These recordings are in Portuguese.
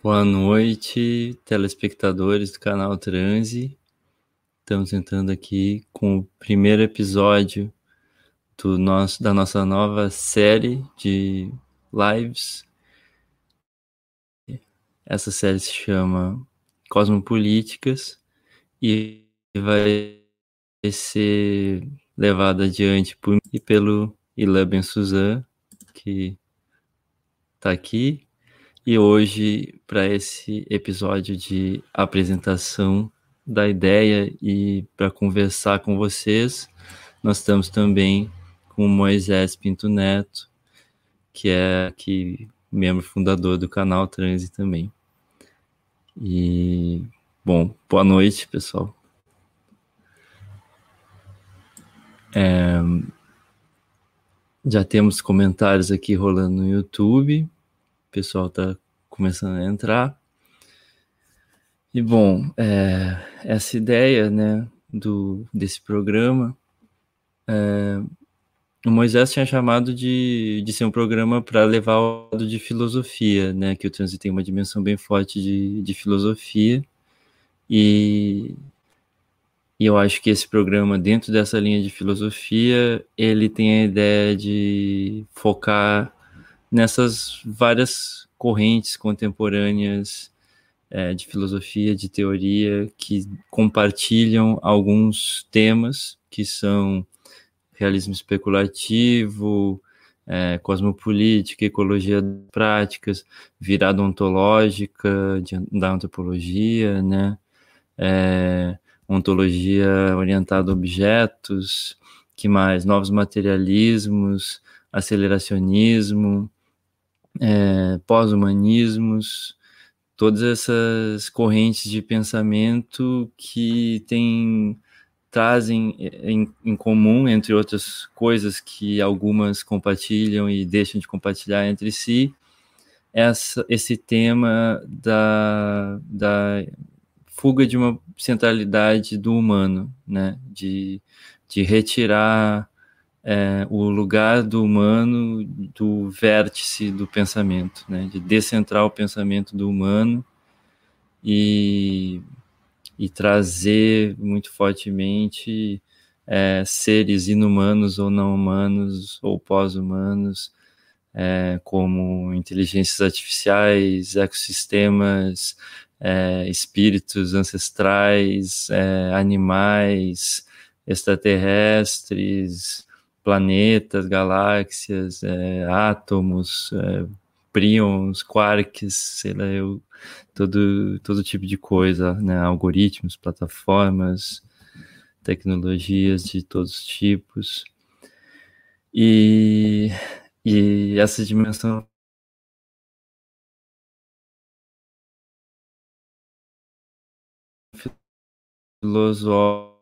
Boa noite, telespectadores do canal Transe. Estamos entrando aqui com o primeiro episódio do nosso, da nossa nova série de lives. Essa série se chama Cosmopolíticas e vai ser levada adiante por mim e pelo Ilan Ben Suzan, que está aqui e hoje, para esse episódio de apresentação da ideia e para conversar com vocês, nós estamos também com Moisés Pinto Neto, que é aqui membro fundador do canal Transe também. E, bom, boa noite, pessoal. É, já temos comentários aqui rolando no YouTube pessoal está começando a entrar. E bom, é, essa ideia né, do, desse programa, é, o Moisés tinha chamado de, de ser um programa para levar o lado de filosofia, né, que o trânsito tem uma dimensão bem forte de, de filosofia. E, e eu acho que esse programa, dentro dessa linha de filosofia, ele tem a ideia de focar nessas várias correntes contemporâneas é, de filosofia, de teoria, que compartilham alguns temas que são realismo especulativo, é, cosmopolítica, ecologia práticas, virada ontológica de, da antropologia, né? É, ontologia orientada a objetos, que mais? Novos materialismos, aceleracionismo, é, pós-humanismos, todas essas correntes de pensamento que têm trazem em, em, comum, entre outras coisas que algumas compartilham e deixam de compartilhar entre si, essa, esse tema da, da fuga de uma centralidade do humano, né? de, de retirar é, o lugar do humano do vértice do pensamento, né? de descentrar o pensamento do humano e, e trazer muito fortemente é, seres inumanos ou não humanos ou pós-humanos, é, como inteligências artificiais, ecossistemas, é, espíritos ancestrais, é, animais, extraterrestres, planetas, galáxias, é, átomos, é, prions, quarks, sei lá, eu, todo, todo tipo de coisa, né? algoritmos, plataformas, tecnologias de todos os tipos. E, e essa dimensão filosófica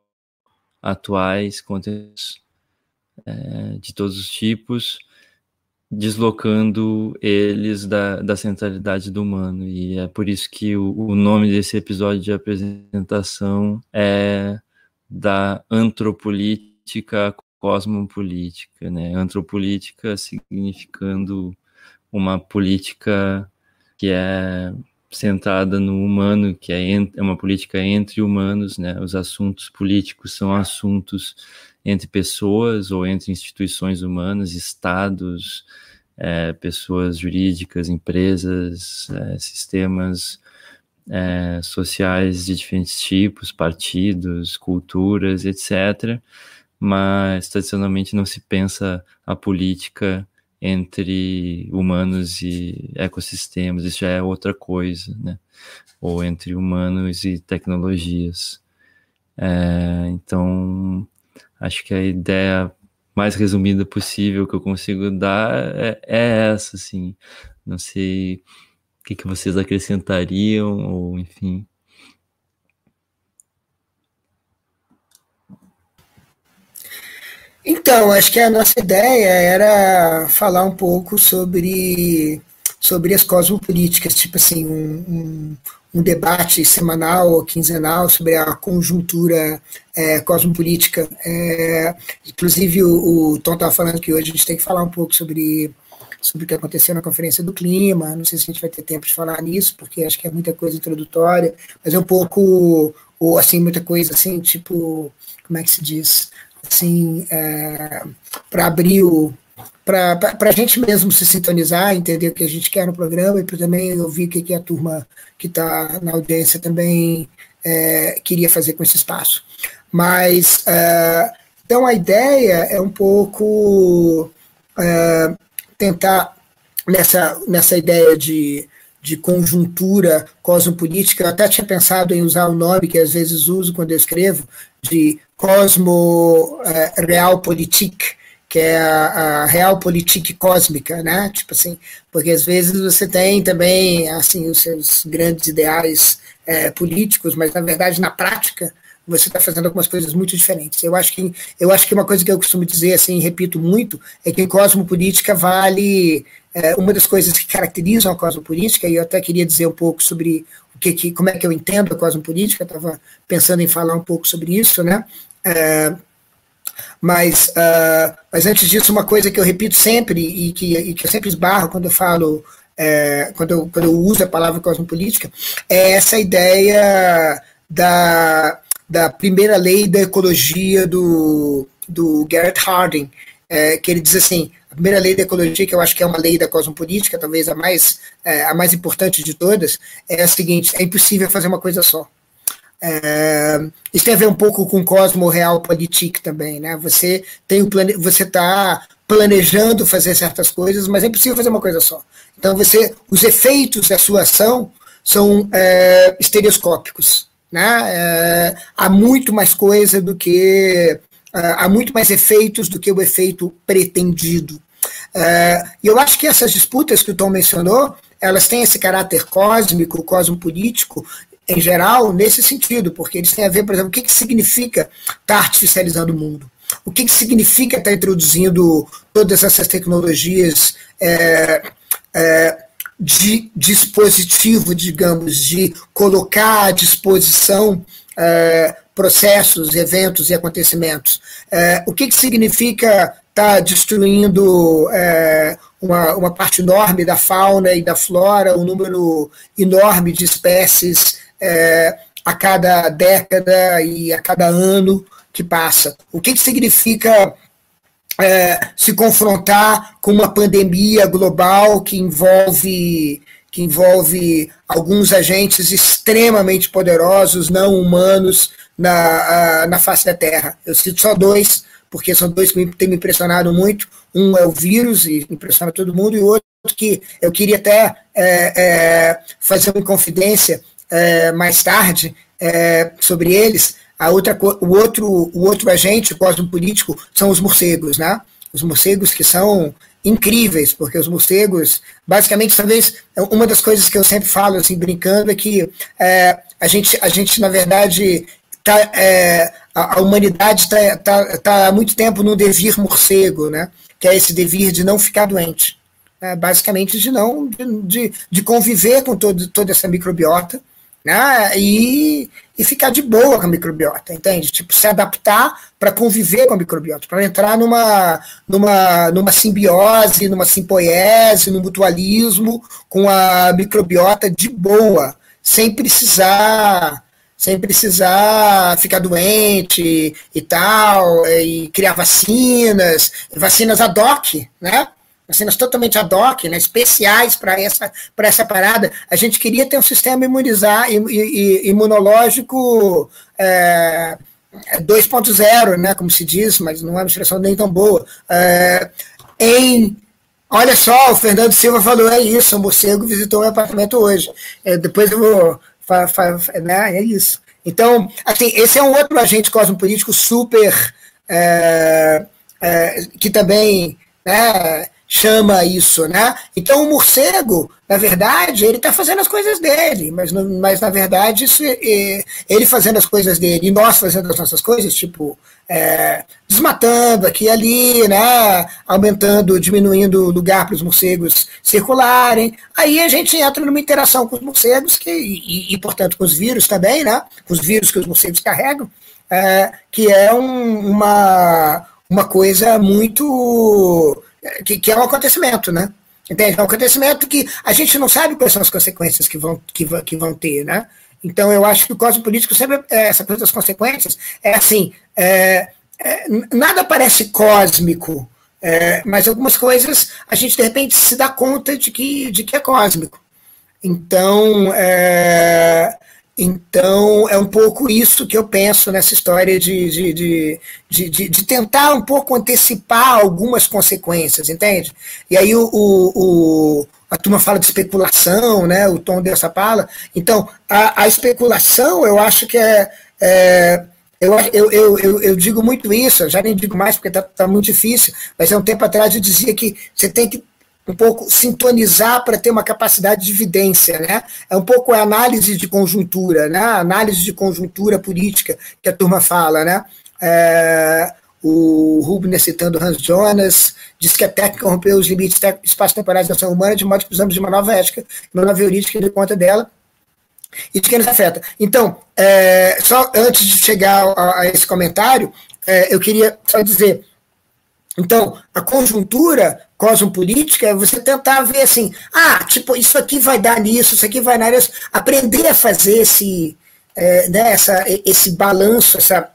atuais, conteúdos é, de todos os tipos, deslocando eles da, da centralidade do humano. E é por isso que o, o nome desse episódio de apresentação é da antropolítica cosmopolítica, né? Antropolítica significando uma política que é centrada no humano, que é, é uma política entre humanos, né? Os assuntos políticos são assuntos entre pessoas ou entre instituições humanas, estados, é, pessoas jurídicas, empresas, é, sistemas é, sociais de diferentes tipos, partidos, culturas, etc. Mas tradicionalmente não se pensa a política entre humanos e ecossistemas, isso já é outra coisa, né? Ou entre humanos e tecnologias. É, então, Acho que a ideia mais resumida possível que eu consigo dar é, é essa, assim. Não sei o que, que vocês acrescentariam, ou enfim. Então, acho que a nossa ideia era falar um pouco sobre, sobre as cosmopolíticas, tipo assim, um, um, um debate semanal ou quinzenal sobre a conjuntura é, cosmopolítica. É, inclusive, o, o Tom estava falando que hoje a gente tem que falar um pouco sobre sobre o que aconteceu na Conferência do Clima. Não sei se a gente vai ter tempo de falar nisso, porque acho que é muita coisa introdutória, mas é um pouco, ou assim, muita coisa assim, tipo, como é que se diz? Assim, é, para abrir o. Para a gente mesmo se sintonizar, entender o que a gente quer no programa e para também ouvir o que, que a turma que está na audiência também é, queria fazer com esse espaço. Mas, é, então, a ideia é um pouco é, tentar, nessa, nessa ideia de, de conjuntura cosmopolítica, eu até tinha pensado em usar o nome que às vezes uso quando eu escrevo, de cosmo é, realpolitik, que é a, a realpolitik cósmica, né? Tipo assim, porque às vezes você tem também assim os seus grandes ideais é, políticos, mas na verdade na prática você está fazendo algumas coisas muito diferentes. Eu acho que eu acho que uma coisa que eu costumo dizer assim, repito muito, é que cosmopolítica vale é, uma das coisas que caracterizam a cosmopolítica, e eu até queria dizer um pouco sobre que, que como é que eu entendo a cosmopolítica, estava pensando em falar um pouco sobre isso, né? É, mas, uh, mas antes disso, uma coisa que eu repito sempre e que, e que eu sempre esbarro quando eu falo, é, quando, eu, quando eu uso a palavra cosmopolítica, é essa ideia da, da primeira lei da ecologia do, do Garrett Harding, é, que ele diz assim, primeira lei da ecologia, que eu acho que é uma lei da cosmopolítica, talvez a mais, é, a mais importante de todas, é a seguinte, é impossível fazer uma coisa só. É, isso tem a ver um pouco com Cosmo Real Politik também, né? Você tem o plane, você está planejando fazer certas coisas, mas é impossível fazer uma coisa só. Então você, os efeitos da sua ação são é, estereoscópicos. Né? É, há muito mais coisa do que. É, há muito mais efeitos do que o efeito pretendido. É, e eu acho que essas disputas que o Tom mencionou, elas têm esse caráter cósmico, cosmopolítico, em geral, nesse sentido, porque eles têm a ver, por exemplo, o que, que significa estar tá artificializando o mundo. O que, que significa estar tá introduzindo todas essas tecnologias é, é, de dispositivo, digamos, de colocar à disposição é, processos, eventos e acontecimentos. É, o que, que significa estar tá destruindo é, uma, uma parte enorme da fauna e da flora, um número enorme de espécies é, a cada década e a cada ano que passa? O que, que significa é, se confrontar com uma pandemia global que envolve que envolve alguns agentes extremamente poderosos, não humanos, na, na face da Terra. Eu cito só dois, porque são dois que têm me impressionado muito. Um é o vírus, e impressiona todo mundo, e o outro que eu queria até é, é, fazer uma confidência é, mais tarde é, sobre eles, a outra, o, outro, o outro agente cosmopolítico são os morcegos, né? Os morcegos que são incríveis, porque os morcegos, basicamente, talvez uma das coisas que eu sempre falo, assim, brincando, é que é, a, gente, a gente, na verdade, tá, é, a, a, humanidade está tá, tá há muito tempo no devir morcego, né? Que é esse devir de não ficar doente. Né? Basicamente, de não de, de conviver com todo, toda essa microbiota né? E, e ficar de boa com a microbiota, entende? Tipo, se adaptar para conviver com a microbiota, para entrar numa, numa, numa simbiose, numa simpoiese, no mutualismo com a microbiota de boa, sem precisar sem precisar ficar doente e tal, e criar vacinas, vacinas ad hoc, né? vacinas totalmente ad hoc, né, especiais para essa, essa parada. A gente queria ter um sistema imunizar, imunológico é, 2.0, né, como se diz, mas não é uma expressão nem tão boa. É, em Olha só, o Fernando Silva falou, é isso, o morcego visitou o apartamento hoje. É, depois eu vou. Fa, fa, né, é isso. Então, assim, esse é um outro agente cosmopolítico super. É, é, que também né, chama isso, né? Então o morcego, na verdade, ele está fazendo as coisas dele, mas, mas na verdade isso, é, ele fazendo as coisas dele e nós fazendo as nossas coisas, tipo é, desmatando aqui e ali, né? Aumentando, diminuindo o lugar para os morcegos circularem. Aí a gente entra numa interação com os morcegos que, e, e, portanto com os vírus também, né? Com os vírus que os morcegos carregam, é, que é um, uma uma coisa muito que, que é um acontecimento, né? Entende? É um acontecimento que a gente não sabe quais são as consequências que vão, que, que vão ter, né? Então, eu acho que o cosmo político sempre, é, essa coisa das consequências, é assim, é, é, nada parece cósmico, é, mas algumas coisas a gente, de repente, se dá conta de que, de que é cósmico. Então, é, então, é um pouco isso que eu penso nessa história de, de, de, de, tentar um pouco antecipar algumas consequências, entende? E aí o, o, a turma fala de especulação, né? O tom dessa fala. Então, a, a especulação, eu acho que é. é eu, eu, eu, eu, eu digo muito isso, já nem digo mais porque está tá muito difícil, mas há um tempo atrás eu dizia que você tem que um pouco sintonizar para ter uma capacidade de evidência, né? É um pouco a análise de conjuntura, né? A análise de conjuntura política que a turma fala, né? É, o Rubner, citando Hans Jonas, diz que a técnica rompeu os limites espaço-temporais da ação humana, de modo que precisamos de uma nova ética, uma nova heurística de conta dela e de quem nos afeta. Então, é, só antes de chegar a, a esse comentário, é, eu queria só dizer então, a conjuntura cosmopolítica é você tentar ver assim, ah, tipo, isso aqui vai dar nisso, isso aqui vai dar nisso, aprender a fazer esse, é, né, essa, esse balanço, essa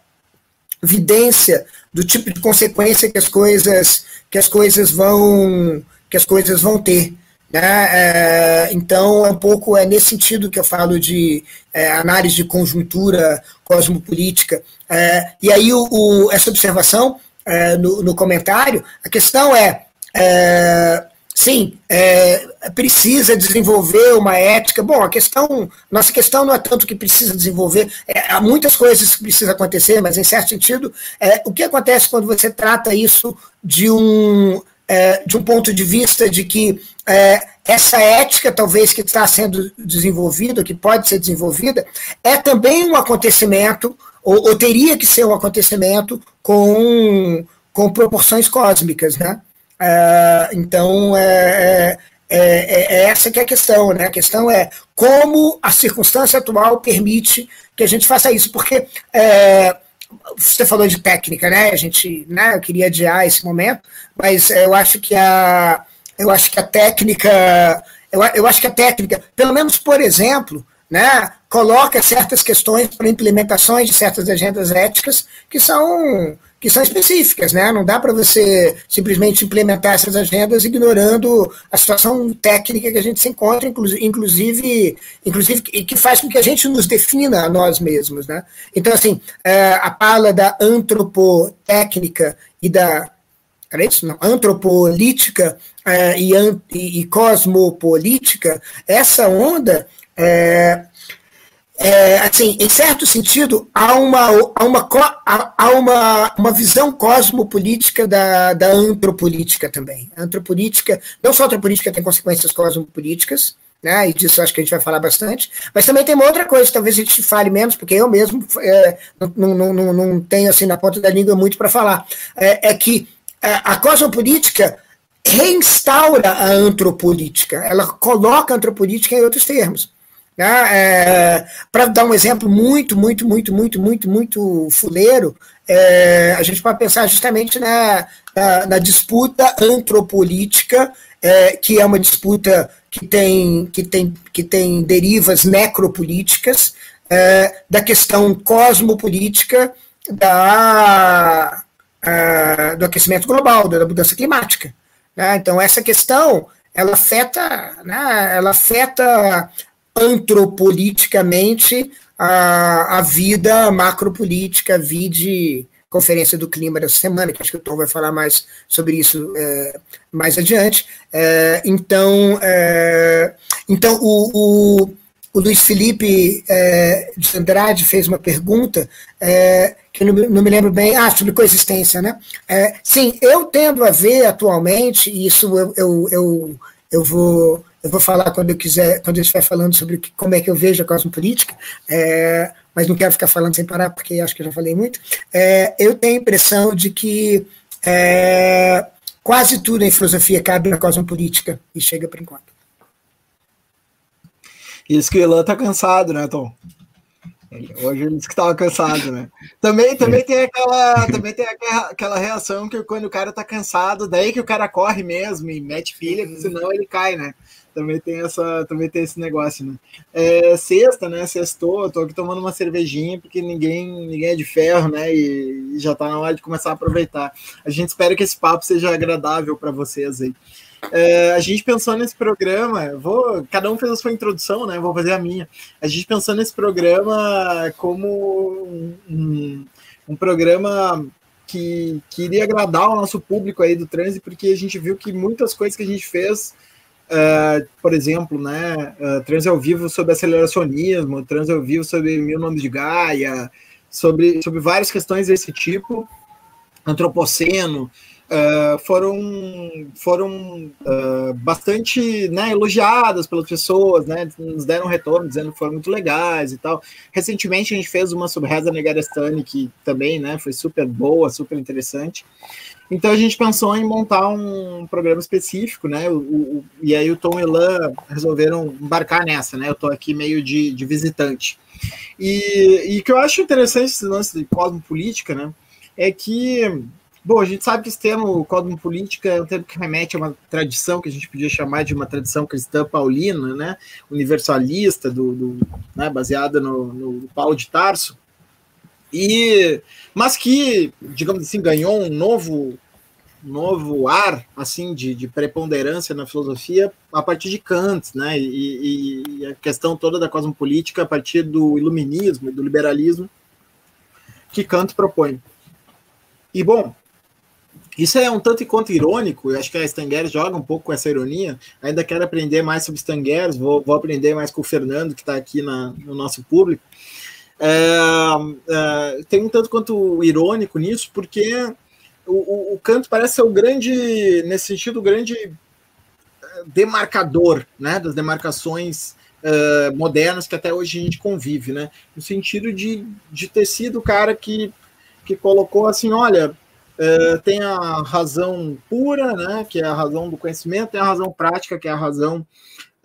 evidência do tipo de consequência que as coisas que as coisas vão que as coisas vão ter. Né? É, então, é um pouco é nesse sentido que eu falo de é, análise de conjuntura cosmopolítica. É, e aí, o, o, essa observação é, no, no, comentário, a questão é, é sim, é, precisa desenvolver uma ética. Bom, a questão, nossa questão não é tanto que precisa desenvolver, é, há muitas coisas que precisam acontecer, mas em certo sentido, é, o que acontece quando você trata isso de um, é, de um ponto de vista de que é, essa ética, talvez, que está sendo desenvolvida, que pode ser desenvolvida, é também um acontecimento ou, ou, teria que ser um acontecimento com, com proporções cósmicas, né? É, então, é, é, é, é, essa que é a questão, né? A questão é como a circunstância atual permite que a gente faça isso, porque é, você falou de técnica, né? A gente, né? Eu queria adiar esse momento, mas eu acho que a, eu acho que a técnica, eu, eu acho que a técnica, pelo menos por exemplo, né? Coloca certas questões para implementações de certas agendas éticas que são que são específicas, né? Não dá para você simplesmente implementar essas agendas ignorando a situação técnica que a gente se encontra, inclusive, inclusive que faz com que a gente nos defina a nós mesmos, né? Então, assim, é, a fala da antropotécnica e da era isso? Não, antropolítica é, e, e, cosmopolítica, essa onda é, é, assim, em certo sentido, há uma, há uma, há uma, uma visão cosmopolítica da, da antropolítica também. A antropolítica, não só a antropolítica tem consequências cosmopolíticas, né, e disso acho que a gente vai falar bastante, mas também tem uma outra coisa talvez a gente fale menos, porque eu mesmo é, não, não, não, não tenho assim na ponta da língua muito para falar, é, é que a, a cosmopolítica reinstaura a antropolítica, ela coloca a antropolítica em outros termos. Né? É, Para dar um exemplo muito, muito, muito, muito, muito, muito fuleiro, é, a gente pode pensar justamente na, na, na disputa antropolítica, é, que é uma disputa que tem, que tem, que tem derivas necropolíticas, é, da questão cosmopolítica da, a, do aquecimento global, da mudança climática. Né? Então, essa questão ela afeta, né, ela afeta antropoliticamente a, a vida macropolítica, vide Conferência do Clima dessa semana, que acho que o Tom vai falar mais sobre isso é, mais adiante. É, então, é, então o, o, o, Luiz Felipe é, de Andrade fez uma pergunta é, que não, não, me lembro bem, ah, sobre coexistência, né? É, sim, eu tendo a ver atualmente, e isso eu, eu, eu, eu vou eu vou falar quando eu quiser, quando eu estiver falando sobre como é que eu vejo a cosmopolítica, é, mas não quero ficar falando sem parar, porque acho que eu já falei muito. É, eu tenho a impressão de que é, quase tudo em filosofia cabe na cosmopolítica e chega por enquanto. Isso que o Elan tá cansado, né, Tom? Hoje ele disse que estava cansado, né? Também, também tem aquela, também tem aquela reação que quando o cara tá cansado, daí que o cara corre mesmo e mete pilha, senão ele cai, né? Também tem essa, também tem esse negócio, né? É, sexta, né? Sextou, tô aqui tomando uma cervejinha porque ninguém, ninguém é de ferro, né? E, e já tá na hora de começar a aproveitar. A gente espera que esse papo seja agradável para vocês aí. É, a gente pensou nesse programa, vou, cada um fez a sua introdução, né? Vou fazer a minha. A gente pensou nesse programa como um, um, um programa que, que iria agradar o nosso público aí do trânsito, porque a gente viu que muitas coisas que a gente fez, uh, por exemplo, né, uh, trans ao vivo sobre aceleracionismo, trans ao vivo sobre mil nomes de Gaia, sobre, sobre várias questões desse tipo, antropoceno, uh, foram, foram uh, bastante né, elogiadas pelas pessoas, né, nos deram retorno dizendo que foram muito legais e tal. Recentemente a gente fez uma sobre Reza Negarestani, que também né, foi super boa, super interessante. Então a gente pensou em montar um programa específico, né? O, o, e aí o Tom e Elan resolveram embarcar nessa, né? Eu estou aqui meio de, de visitante. E, o que eu acho interessante esse lance de cosmopolítica, né? É que Bom, a gente sabe que esse termo cosmopolítica é um termo que remete a uma tradição que a gente podia chamar de uma tradição cristã paulina, né, universalista, do, do né, baseada no, no, Paulo de Tarso, e mas que, digamos assim, ganhou um novo novo ar assim de, de preponderância na filosofia a partir de Kant, né, e, e a questão toda da cosmopolítica a partir do iluminismo e do liberalismo que Kant propõe. E bom, isso é um tanto quanto irônico, eu acho que a Stangueres joga um pouco com essa ironia. Ainda quero aprender mais sobre Stangueres, vou, vou aprender mais com o Fernando, que está aqui na, no nosso público. É, é, tem um tanto quanto irônico nisso, porque o, o, Canto parece ser o grande, nesse sentido, o grande é, demarcador né, das demarcações uh, modernas que até hoje a gente convive, né? No sentido de, de ter sido o cara que, que colocou assim, olha, é, tem a razão pura, né, que é a razão do conhecimento, tem a razão prática, que é a razão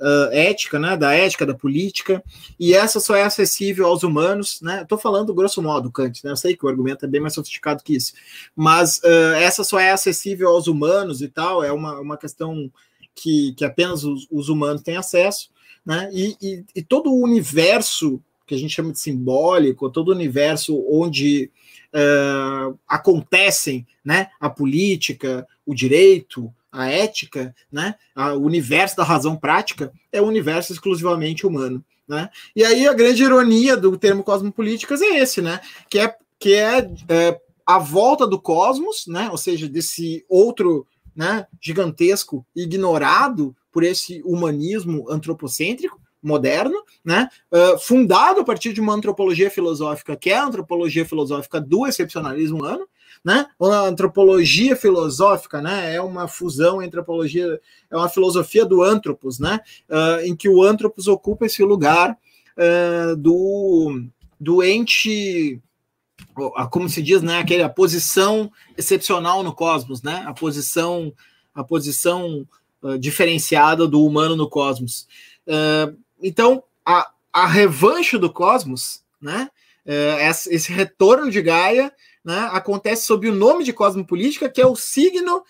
uh, ética, né, da ética, da política, e essa só é acessível aos humanos, né, estou falando grosso modo, Kant, né, eu sei que o argumento é bem mais sofisticado que isso, mas uh, essa só é acessível aos humanos e tal, é uma, uma questão que, que apenas os, os humanos têm acesso, né, e, e, e todo o universo que a gente chama de simbólico, todo o universo onde uh, acontecem né, a política, o direito, a ética, né, o universo da razão prática é um universo exclusivamente humano. Né? E aí a grande ironia do termo cosmopolíticas é esse, né? Que é, que é, é a volta do cosmos, né? Ou seja, desse outro né, gigantesco ignorado por esse humanismo antropocêntrico, moderno, né, uh, fundado a partir de uma antropologia filosófica, que é a antropologia filosófica do excepcionalismo humano, né? A antropologia filosófica, né, é uma fusão entre antropologia, é uma filosofia do antropos, né, uh, em que o antropos ocupa esse lugar uh, do, do ente como se diz, né, aquela posição excepcional no cosmos, né, a posição, a posição uh, diferenciada do humano no cosmos. Uh, então, a, a revanche do cosmos, né? Esse retorno de Gaia né, acontece sob o nome de cosmopolítica, que é o signo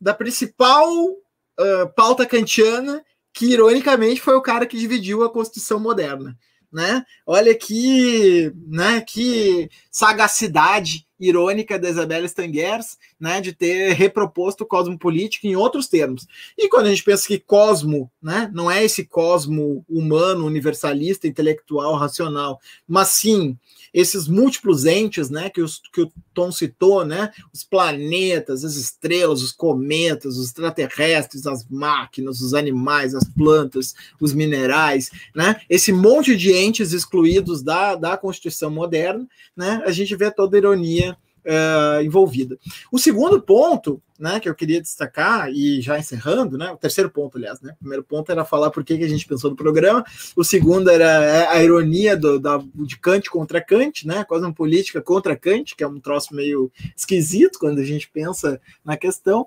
da principal uh, pauta kantiana, que ironicamente foi o cara que dividiu a Constituição moderna. Né? Olha que, né, que sagacidade irônica da Isabela Stangers, né, de ter reproposto o cosmo político em outros termos. E quando a gente pensa que cosmo, né, não é esse cosmo humano, universalista, intelectual, racional, mas sim esses múltiplos entes, né, que, os, que o Tom citou, né, os planetas, as estrelas, os cometas, os extraterrestres, as máquinas, os animais, as plantas, os minerais, né, esse monte de entes excluídos da, da Constituição moderna, né, a gente vê toda a ironia uh, envolvida. O segundo ponto, né, que eu queria destacar, e já encerrando, né, o terceiro ponto, aliás, né, o primeiro ponto era falar por que, que a gente pensou no programa, o segundo era é, a ironia do, da, de Kant contra Kant, né, quase uma política contra Kant, que é um troço meio esquisito quando a gente pensa na questão.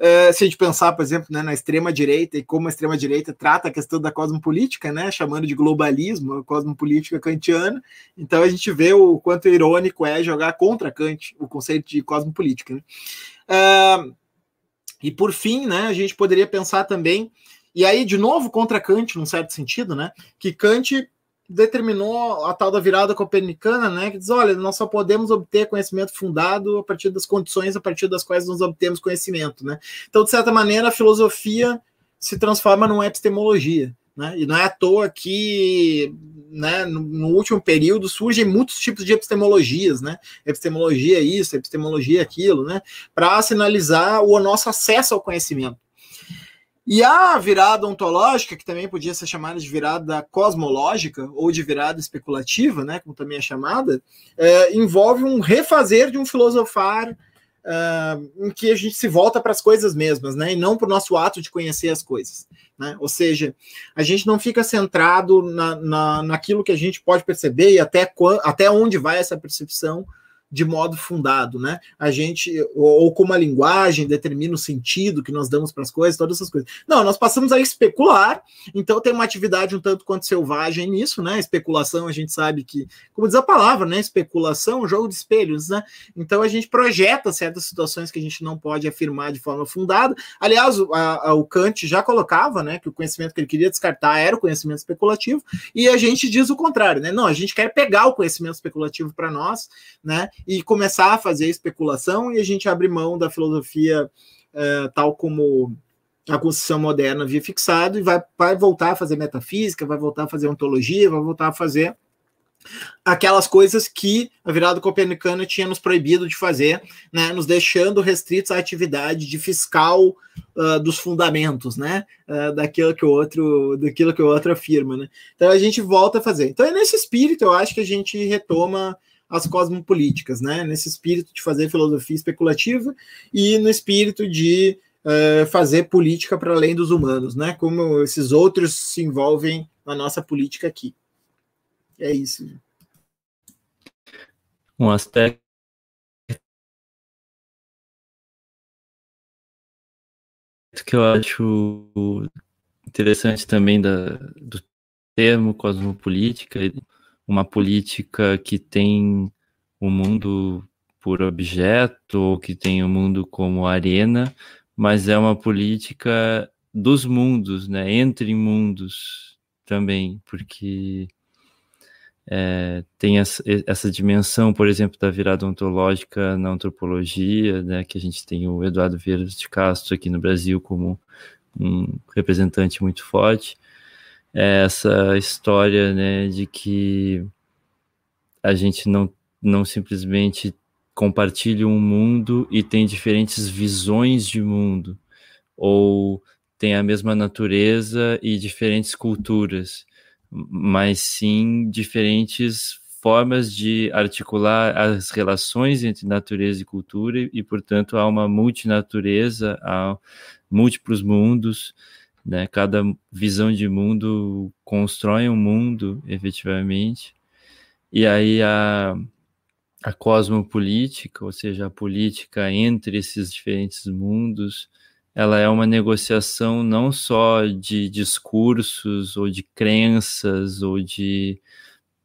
Uh, se a gente pensar, por exemplo, né, na extrema-direita e como a extrema-direita trata a questão da cosmopolítica, né, chamando de globalismo, cosmopolítica kantiana, então a gente vê o quanto irônico é jogar contra Kant o conceito de cosmopolítica. Né? Uh, e por fim, né, a gente poderia pensar também, e aí, de novo, contra Kant, num certo sentido, né, que Kant determinou a tal da virada copernicana, né, que diz, olha, nós só podemos obter conhecimento fundado a partir das condições a partir das quais nós obtemos conhecimento, né? Então, de certa maneira, a filosofia se transforma numa epistemologia, né? E não é à toa que, né, no, no último período surgem muitos tipos de epistemologias, né? Epistemologia isso, epistemologia aquilo, né? Para sinalizar o nosso acesso ao conhecimento. E a virada ontológica, que também podia ser chamada de virada cosmológica ou de virada especulativa, né, como também é chamada, é, envolve um refazer de um filosofar uh, em que a gente se volta para as coisas mesmas, né, e não para o nosso ato de conhecer as coisas. Né? Ou seja, a gente não fica centrado na, na, naquilo que a gente pode perceber e até, até onde vai essa percepção de modo fundado, né? A gente, ou, ou como a linguagem determina o sentido que nós damos para as coisas, todas essas coisas. Não, nós passamos a especular, então tem uma atividade um tanto quanto selvagem nisso, né? Especulação, a gente sabe que, como diz a palavra, né? Especulação, jogo de espelhos, né? Então a gente projeta certas situações que a gente não pode afirmar de forma fundada. Aliás, a, a, o Kant já colocava, né, que o conhecimento que ele queria descartar era o conhecimento especulativo, e a gente diz o contrário, né? Não, a gente quer pegar o conhecimento especulativo para nós, né? E começar a fazer especulação, e a gente abre mão da filosofia é, tal como a construção moderna havia fixado, e vai, vai voltar a fazer metafísica, vai voltar a fazer ontologia, vai voltar a fazer aquelas coisas que a virada copernicana tinha nos proibido de fazer, né, nos deixando restritos à atividade de fiscal uh, dos fundamentos, né, uh, daquilo que o outro, daquilo que o outro afirma, né. Então a gente volta a fazer. Então é nesse espírito eu acho que a gente retoma as cosmopolíticas, né? Nesse espírito de fazer filosofia especulativa e no espírito de uh, fazer política para além dos humanos, né? Como esses outros se envolvem na nossa política aqui. É isso. Um aspecto que eu acho interessante também da, do termo cosmopolítica uma política que tem o mundo por objeto ou que tem o mundo como arena, mas é uma política dos mundos, né? Entre mundos também, porque é, tem essa, essa, dimensão, por exemplo, da virada ontológica na antropologia, né? Que a gente tem o Eduardo Vieira de Castro aqui no Brasil como um representante muito forte essa história né, de que a gente não, não simplesmente compartilha um mundo e tem diferentes visões de mundo, ou tem a mesma natureza e diferentes culturas, mas sim diferentes formas de articular as relações entre natureza e cultura, e, portanto, há uma multinatureza, há múltiplos mundos, né? Cada visão de mundo constrói um mundo, efetivamente. E aí a, a cosmopolítica, ou seja, a política entre esses diferentes mundos, ela é uma negociação não só de discursos ou de crenças ou de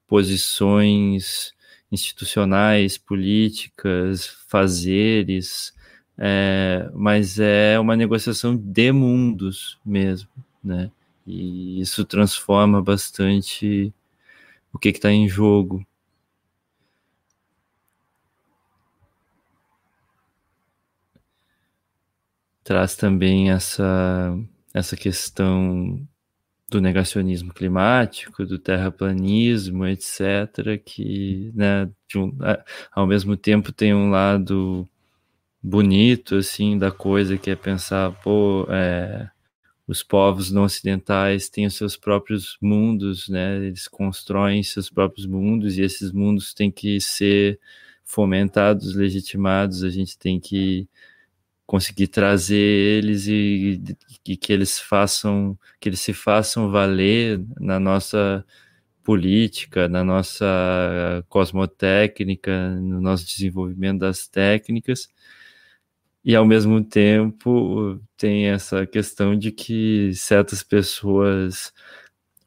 posições institucionais, políticas, fazeres, é, mas é uma negociação de mundos mesmo, né? E isso transforma bastante o que está em jogo. Traz também essa, essa questão do negacionismo climático, do terraplanismo, etc., que, né, um, ao mesmo tempo tem um lado bonito, assim, da coisa, que é pensar, pô, é, os povos não ocidentais têm os seus próprios mundos, né? Eles constroem seus próprios mundos e esses mundos têm que ser fomentados, legitimados. A gente tem que conseguir trazer eles e, e que eles façam, que eles se façam valer na nossa política, na nossa cosmotécnica, no nosso desenvolvimento das técnicas e ao mesmo tempo tem essa questão de que certas pessoas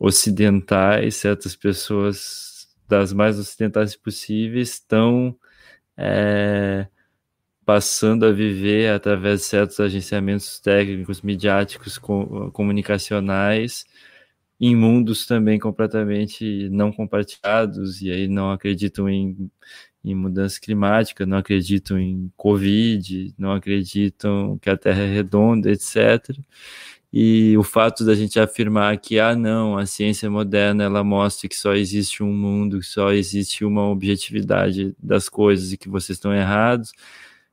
ocidentais, certas pessoas das mais ocidentais possíveis estão é, passando a viver através de certos agenciamentos técnicos, midiáticos, comunicacionais, em mundos também completamente não compartilhados, e aí não acreditam em, em mudança climática, não acreditam em Covid, não acreditam que a Terra é redonda, etc. E o fato da gente afirmar que, ah, não, a ciência moderna ela mostra que só existe um mundo, que só existe uma objetividade das coisas e que vocês estão errados,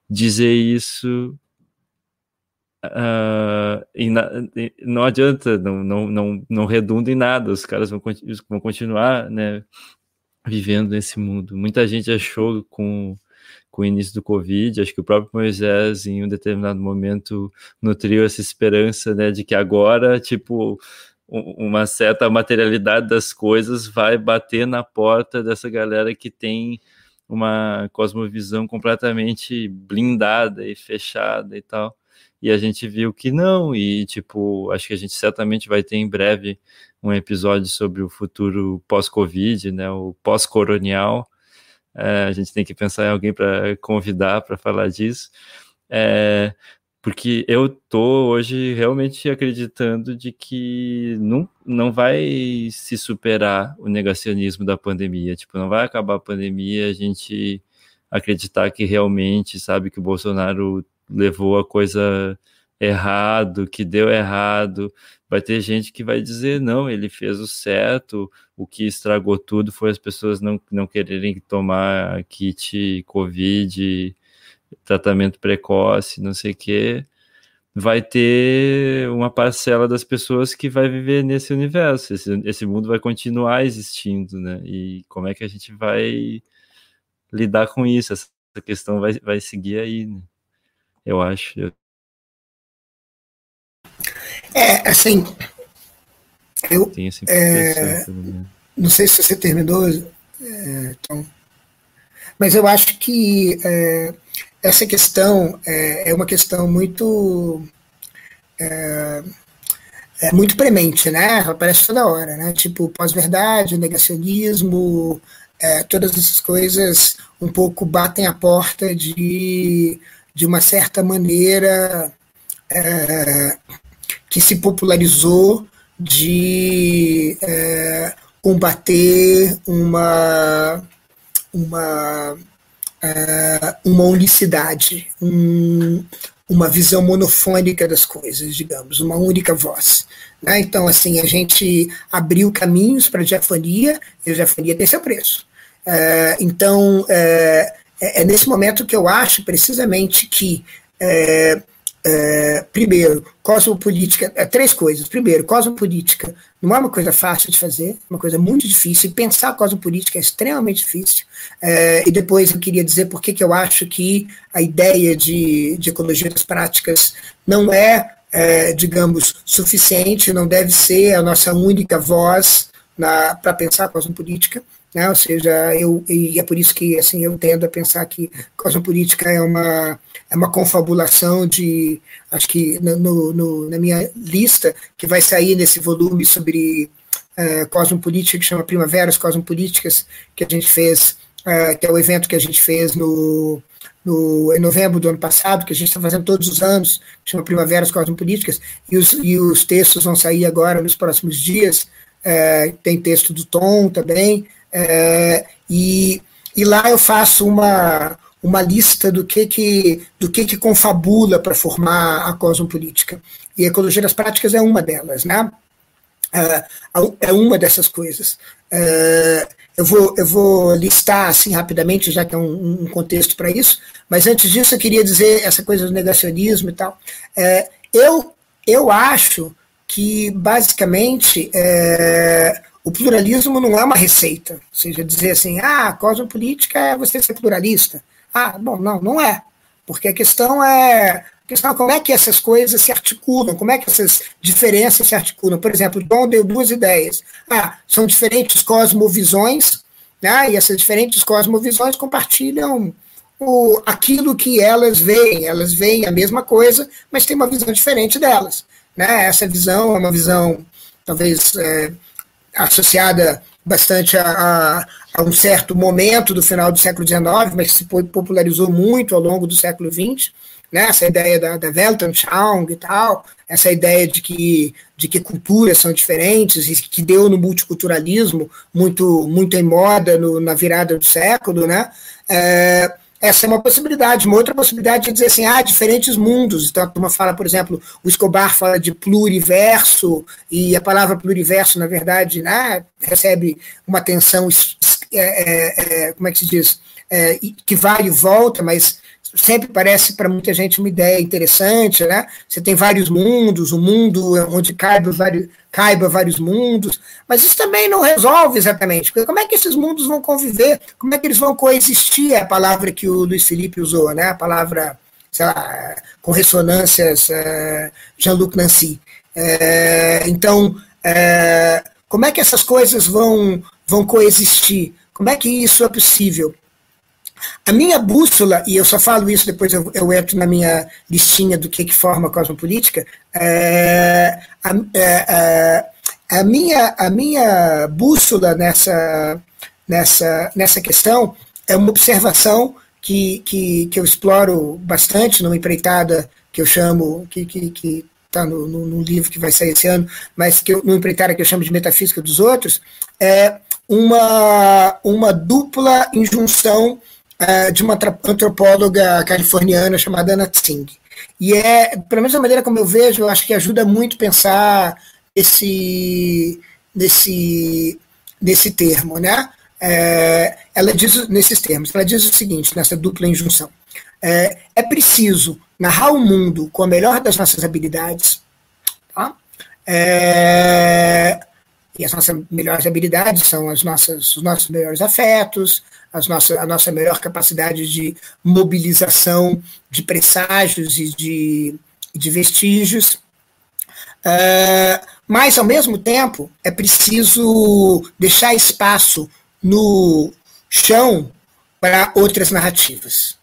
dizer isso Uh, na, não adianta, não, não, não, não redunda em nada, os caras vão, vão continuar né, vivendo nesse mundo. Muita gente achou com, com o início do Covid, acho que o próprio Moisés, em um determinado momento, nutriu essa esperança né, de que agora, tipo, uma certa materialidade das coisas vai bater na porta dessa galera que tem uma cosmovisão completamente blindada e fechada e tal e a gente viu que não, e tipo, acho que a gente certamente vai ter em breve um episódio sobre o futuro pós-Covid, né, o pós-coronial. É, a gente tem que pensar em alguém para convidar para falar disso. É, porque eu tô hoje realmente acreditando de que não, não vai se superar o negacionismo da pandemia, tipo, não vai acabar a pandemia, a gente acreditar que realmente sabe que o Bolsonaro levou a coisa errado, que deu errado. Vai ter gente que vai dizer, não, ele fez o certo, o que estragou tudo foi as pessoas não, não quererem tomar kit Covid, tratamento precoce, não sei o quê. Vai ter uma parcela das pessoas que vai viver nesse universo. Esse, esse mundo vai continuar existindo, né? E como é que a gente vai lidar com isso? Essa questão vai, vai seguir aí, né? Eu acho. É, assim, eu é, não sei se você terminou, é, Tom, mas eu acho que é, essa questão é, é, uma questão muito é, é, muito premente, né? Aparece toda hora, né? Tipo pós-verdade, negacionismo, é, todas essas coisas um pouco batem a porta de de uma certa maneira, é, que se popularizou de é, combater uma, uma, é, uma unicidade, um, uma visão monofônica das coisas, digamos, uma única voz. Né? Então, assim, a gente abriu caminhos para a diafonia, e a diafonia tem seu preço. É, então, é, é, é nesse momento que eu acho precisamente que, é, é, primeiro, cosmopolítica, é, três coisas. Primeiro, cosmopolítica não é uma coisa fácil de fazer, é uma coisa muito difícil, e pensar cosmopolítica é extremamente difícil. É, e depois eu queria dizer por que eu acho que a ideia de, de ecologia das práticas não é, é, digamos, suficiente, não deve ser a nossa única voz para pensar cosmopolítica. Né? Ou seja, eu, e é por isso que assim, eu tendo a pensar que cosmopolítica é uma, é uma confabulação de, acho que no, no, na minha lista, que vai sair nesse volume sobre uh, cosmopolítica, que chama Primaveras Cosmopolíticas, que a gente fez, uh, que é o evento que a gente fez no, no, em novembro do ano passado, que a gente está fazendo todos os anos, chama Primaveras Cosmopolíticas, e os, e os textos vão sair agora nos próximos dias. Uh, tem texto do Tom também, é, e, e lá eu faço uma, uma lista do que que, do que, que confabula para formar a cosmopolítica. E a ecologia das práticas é uma delas, né? É, é uma dessas coisas. É, eu, vou, eu vou listar assim rapidamente, já que é um, um contexto para isso, mas antes disso eu queria dizer essa coisa do negacionismo e tal. É, eu, eu acho que, basicamente, o pluralismo não é uma receita. Ou seja, dizer assim, ah, cosmopolítica é você ser pluralista. Ah, bom, não, não é. Porque a questão é, a questão é como é que essas coisas se articulam, como é que essas diferenças se articulam. Por exemplo, John deu duas ideias. Ah, são diferentes cosmovisões, né, e essas diferentes cosmovisões compartilham o, aquilo que elas veem. Elas veem a mesma coisa, mas tem uma visão diferente delas. Né? Essa visão é uma visão, talvez, é, associada bastante a, a, a, um certo momento do final do século XIX, mas se popularizou muito ao longo do século XX, né? essa ideia da, da Weltanschauung e tal, essa ideia de que, de que culturas são diferentes e que deu no multiculturalismo muito, muito em moda no, na virada do século, né? É, essa é uma possibilidade. Uma outra possibilidade é dizer assim, ah, diferentes mundos. Então a turma fala, por exemplo, o Escobar fala de pluriverso, e a palavra pluriverso, na verdade, né, recebe uma tensão, é, é, é, como é que se diz, é, que vai e volta, mas sempre parece para muita gente uma ideia interessante, né? Você tem vários mundos, um mundo onde caiba vários, caiba vários mundos, mas isso também não resolve exatamente, porque como é que esses mundos vão conviver? Como é que eles vão coexistir? É a palavra que o Luiz Felipe usou, né? A palavra, sei lá, com ressonâncias uh, Jean-Luc Nancy. Uh, então, uh, como é que essas coisas vão, vão coexistir? Como é que isso é possível? A minha bússola, e eu só falo isso depois eu, eu entro na minha listinha do que, que forma a cosmopolítica, é, a, é, é, a, minha, a minha bússola nessa, nessa, nessa questão é uma observação que, que, que eu exploro bastante numa empreitada que eu chamo, que, que, que está no, no, no, livro que vai sair esse ano, mas que eu, no empreitada que eu chamo de Metafísica dos Outros, é uma, uma dupla injunção uh, de uma antropóloga californiana chamada Anna Tsing. E é, pelo menos da maneira como eu vejo, eu acho que ajuda muito pensar esse, nesse, nesse termo, né? É, ela diz nesses termos, ela diz o seguinte, nessa dupla injunção. É, é preciso narrar o mundo com a melhor das nossas habilidades, tá? É, e as nossas melhores habilidades são as nossas, os nossos melhores afetos, as nossa, a nossa melhor capacidade de mobilização de presságios e de, de vestígios. Uh, mas, ao mesmo tempo, é preciso deixar espaço no chão para outras narrativas.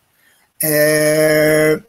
Uh,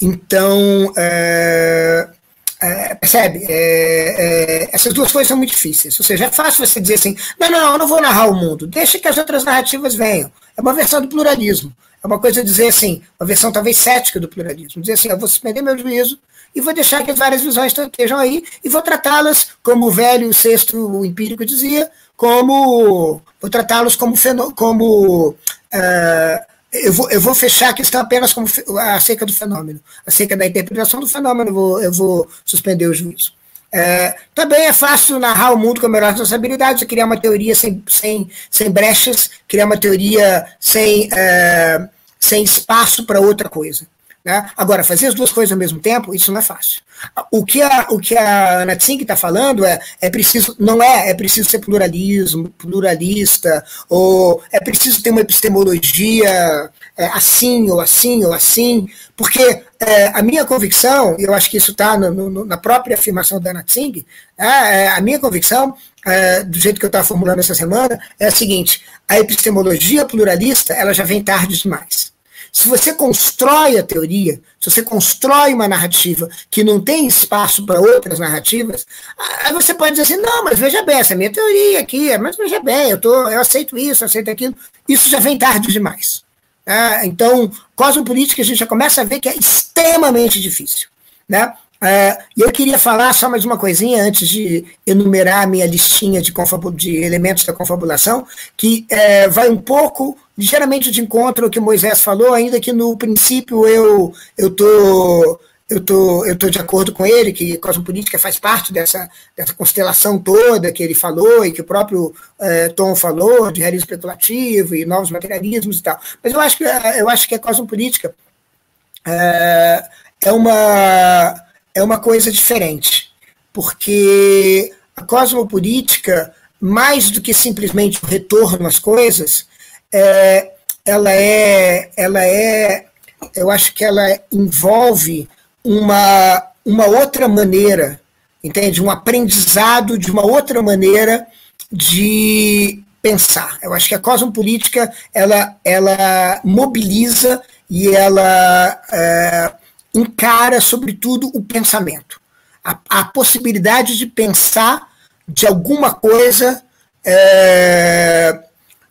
então, uh, é, percebe? É, é, essas duas coisas são muito difíceis. Ou seja, é fácil você dizer assim: não, não, eu não vou narrar o mundo, deixa que as outras narrativas venham. É uma versão do pluralismo. É uma coisa dizer assim, uma versão talvez cética do pluralismo. Dizer assim: eu vou suspender meu juízo e vou deixar que as várias visões estejam aí e vou tratá-las, como o velho sexto empírico dizia, como. vou tratá-los como. como uh, eu vou, eu vou fechar a questão apenas como acerca do fenômeno, acerca da interpretação do fenômeno, eu vou, eu vou suspender o juízo. É, também é fácil narrar o mundo com a melhor responsabilidade, criar uma teoria sem, sem, sem brechas, criar uma teoria sem, é, sem espaço para outra coisa. Né? Agora, fazer as duas coisas ao mesmo tempo, isso não é fácil. O que a, o que a Ana Tsing está falando é, é preciso, não é, é preciso ser pluralismo, pluralista, ou é preciso ter uma epistemologia é, assim, ou assim, ou assim, porque é, a minha convicção, e eu acho que isso está na própria afirmação da Ana Tsing, né, é, a minha convicção, é, do jeito que eu estava formulando essa semana, é a seguinte, a epistemologia pluralista, ela já vem tarde demais. Se você constrói a teoria, se você constrói uma narrativa que não tem espaço para outras narrativas, aí você pode dizer assim, não, mas veja bem, essa é a minha teoria aqui, mas veja bem, eu, tô, eu aceito isso, eu aceito aquilo. Isso já vem tarde demais. Ah, então, cosmopolítica a gente já começa a ver que é extremamente difícil. Né? É, e eu queria falar só mais uma coisinha antes de enumerar a minha listinha de, de elementos da confabulação, que é, vai um pouco, ligeiramente de encontro ao que Moisés falou, ainda que no princípio eu eu tô eu tô, eu tô de acordo com ele que cosmopolítica faz parte dessa, dessa constelação toda que ele falou e que o próprio é, Tom falou, de realismo especulativo e novos materialismos e tal. Mas eu acho que, eu acho que a cosmopolítica é, é uma é uma coisa diferente, porque a cosmopolítica, mais do que simplesmente o retorno às coisas, é, ela é, ela é, eu acho que ela envolve uma, uma outra maneira, entende? Um aprendizado de uma outra maneira de pensar. Eu acho que a cosmopolítica ela, ela mobiliza e ela é, encara, sobretudo, o pensamento. A, a, possibilidade de pensar de alguma coisa, é,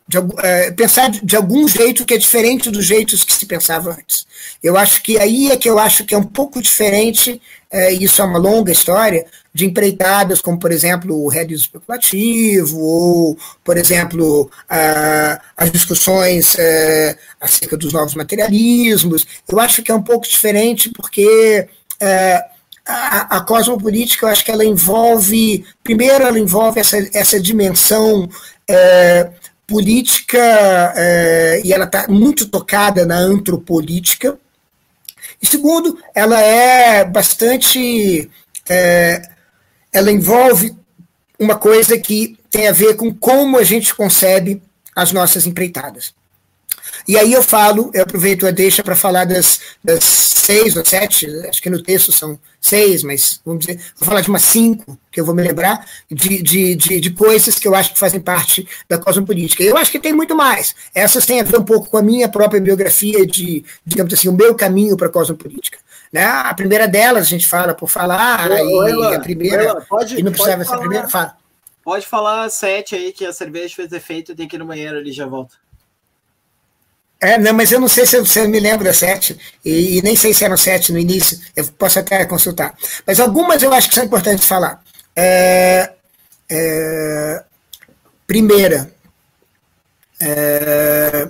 de, é, pensar de, algum jeito que é diferente dos jeitos que se pensava antes. Eu acho que aí é que eu acho que é um pouco diferente, é, isso é uma longa história, de empreitadas, como, por exemplo, o realismo especulativo, ou, por exemplo, a, as discussões é, acerca dos novos materialismos. Eu acho que é um pouco diferente porque é, a, a cosmopolítica, eu acho que ela envolve, primeiro, ela envolve essa, essa dimensão é, política, é, e ela está muito tocada na antropolítica, e segundo, ela é bastante é, ela envolve uma coisa que tem a ver com como a gente concebe as nossas empreitadas. E aí eu falo, eu aproveito a deixa para falar das, das, seis ou sete, acho que no texto são seis, mas vamos dizer, vou falar de umas cinco, que eu vou me lembrar, de, de, de, de coisas que eu acho que fazem parte da cosmopolítica. Eu acho que tem muito mais. Essas têm a ver um pouco com a minha própria biografia de, digamos assim, o meu caminho para a cosmopolítica. Né? A primeira delas a gente fala por falar, ô, e a primeira. pode, e não precisava ser a primeira, fala. Pode falar sete aí que a cerveja fez efeito, tem que ir no banheiro ali já volta. É, não, mas eu não sei se eu, me lembro das sete, e, e, nem sei se eram sete no início, eu posso até consultar. Mas algumas eu acho que são importantes falar. É, é, primeira. É,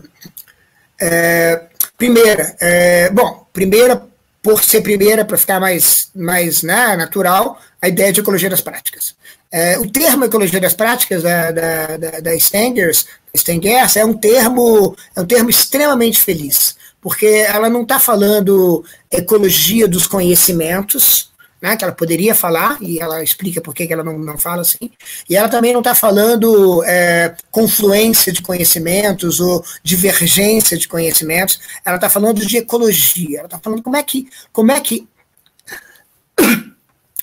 é primeira. É, bom, primeira por ser primeira, para ficar mais, mais né, natural, a ideia de ecologia das práticas. É, o termo ecologia das práticas da, da, da, da Stengers, Stengers é um termo é um termo extremamente feliz, porque ela não está falando ecologia dos conhecimentos, né, que ela poderia falar, e ela explica por que ela não, não fala assim, e ela também não está falando é, confluência de conhecimentos ou divergência de conhecimentos, ela está falando de ecologia, ela está falando como é que, como é que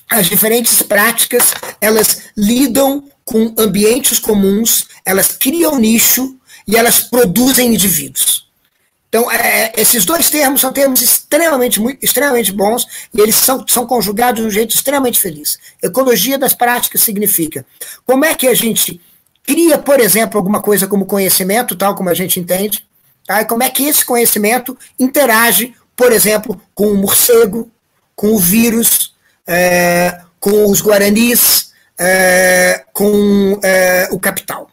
as diferentes práticas elas lidam com ambientes comuns, elas criam nicho e elas produzem indivíduos. Então, é, é, esses dois termos são termos extremamente, muito, extremamente bons e eles são, são conjugados de um jeito extremamente feliz. Ecologia das práticas significa como é que a gente cria, por exemplo, alguma coisa como conhecimento, tal como a gente entende, tá? e como é que esse conhecimento interage, por exemplo, com o morcego, com o vírus, é, com os guaranis, é, com é, o capital.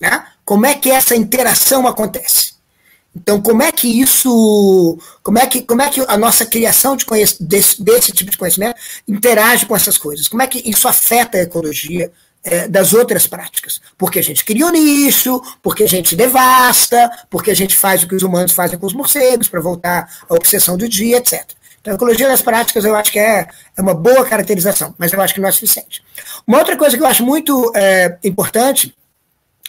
Né? Como é que essa interação acontece? Então, como é que isso, como é que, como é que a nossa criação de desse, desse tipo de conhecimento interage com essas coisas? Como é que isso afeta a ecologia é, das outras práticas? Porque a gente cria um nicho, porque a gente devasta, porque a gente faz o que os humanos fazem com os morcegos, para voltar à obsessão do dia, etc. Então, ecologia das práticas eu acho que é, é uma boa caracterização, mas eu acho que não é suficiente. Uma outra coisa que eu acho muito é, importante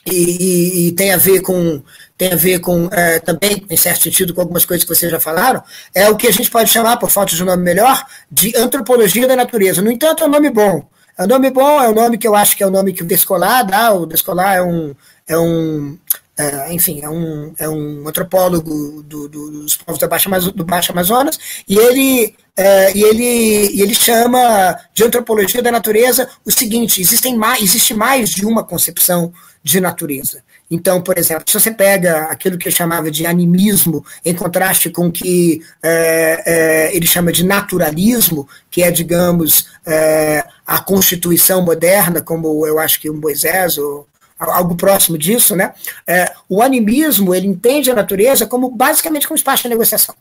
e, e, tem a ver com tem a ver com é, também em certo sentido com algumas coisas que vocês já falaram é o que a gente pode chamar por falta de um nome melhor de antropologia da natureza no entanto é um nome bom é um nome bom é um nome que eu acho que é o nome que o Descolar dá o Descolar é um é um é, enfim, é um, é um antropólogo do, do, dos povos da Baixa, do Baixo Amazonas, e ele, é, e, ele, e ele chama de antropologia da natureza o seguinte: existem mais, existe mais de uma concepção de natureza. Então, por exemplo, se você pega aquilo que ele chamava de animismo, em contraste com o que é, é, ele chama de naturalismo, que é, digamos, é, a constituição moderna, como eu acho que o Moisés ou algo próximo disso, né? É, o animismo ele entende a natureza como basicamente como espaço de negociação.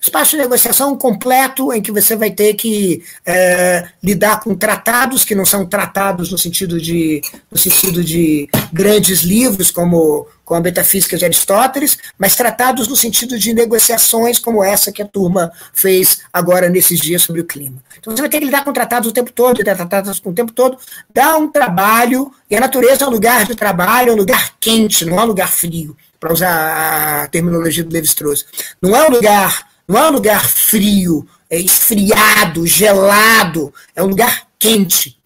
Espaço de negociação completo em que você vai ter que é, lidar com tratados que não são tratados no sentido de, no sentido de grandes livros como, como a Metafísica de Aristóteles, mas tratados no sentido de negociações como essa que a turma fez agora nesses dias sobre o clima. Então você vai ter que lidar com tratados o tempo todo, tratados o tempo todo, dá um trabalho, e a natureza é um lugar de trabalho, é um lugar quente, não é um lugar frio, para usar a terminologia do Levi-Strauss. Não é um lugar não é um lugar frio, é esfriado, gelado. É um lugar quente.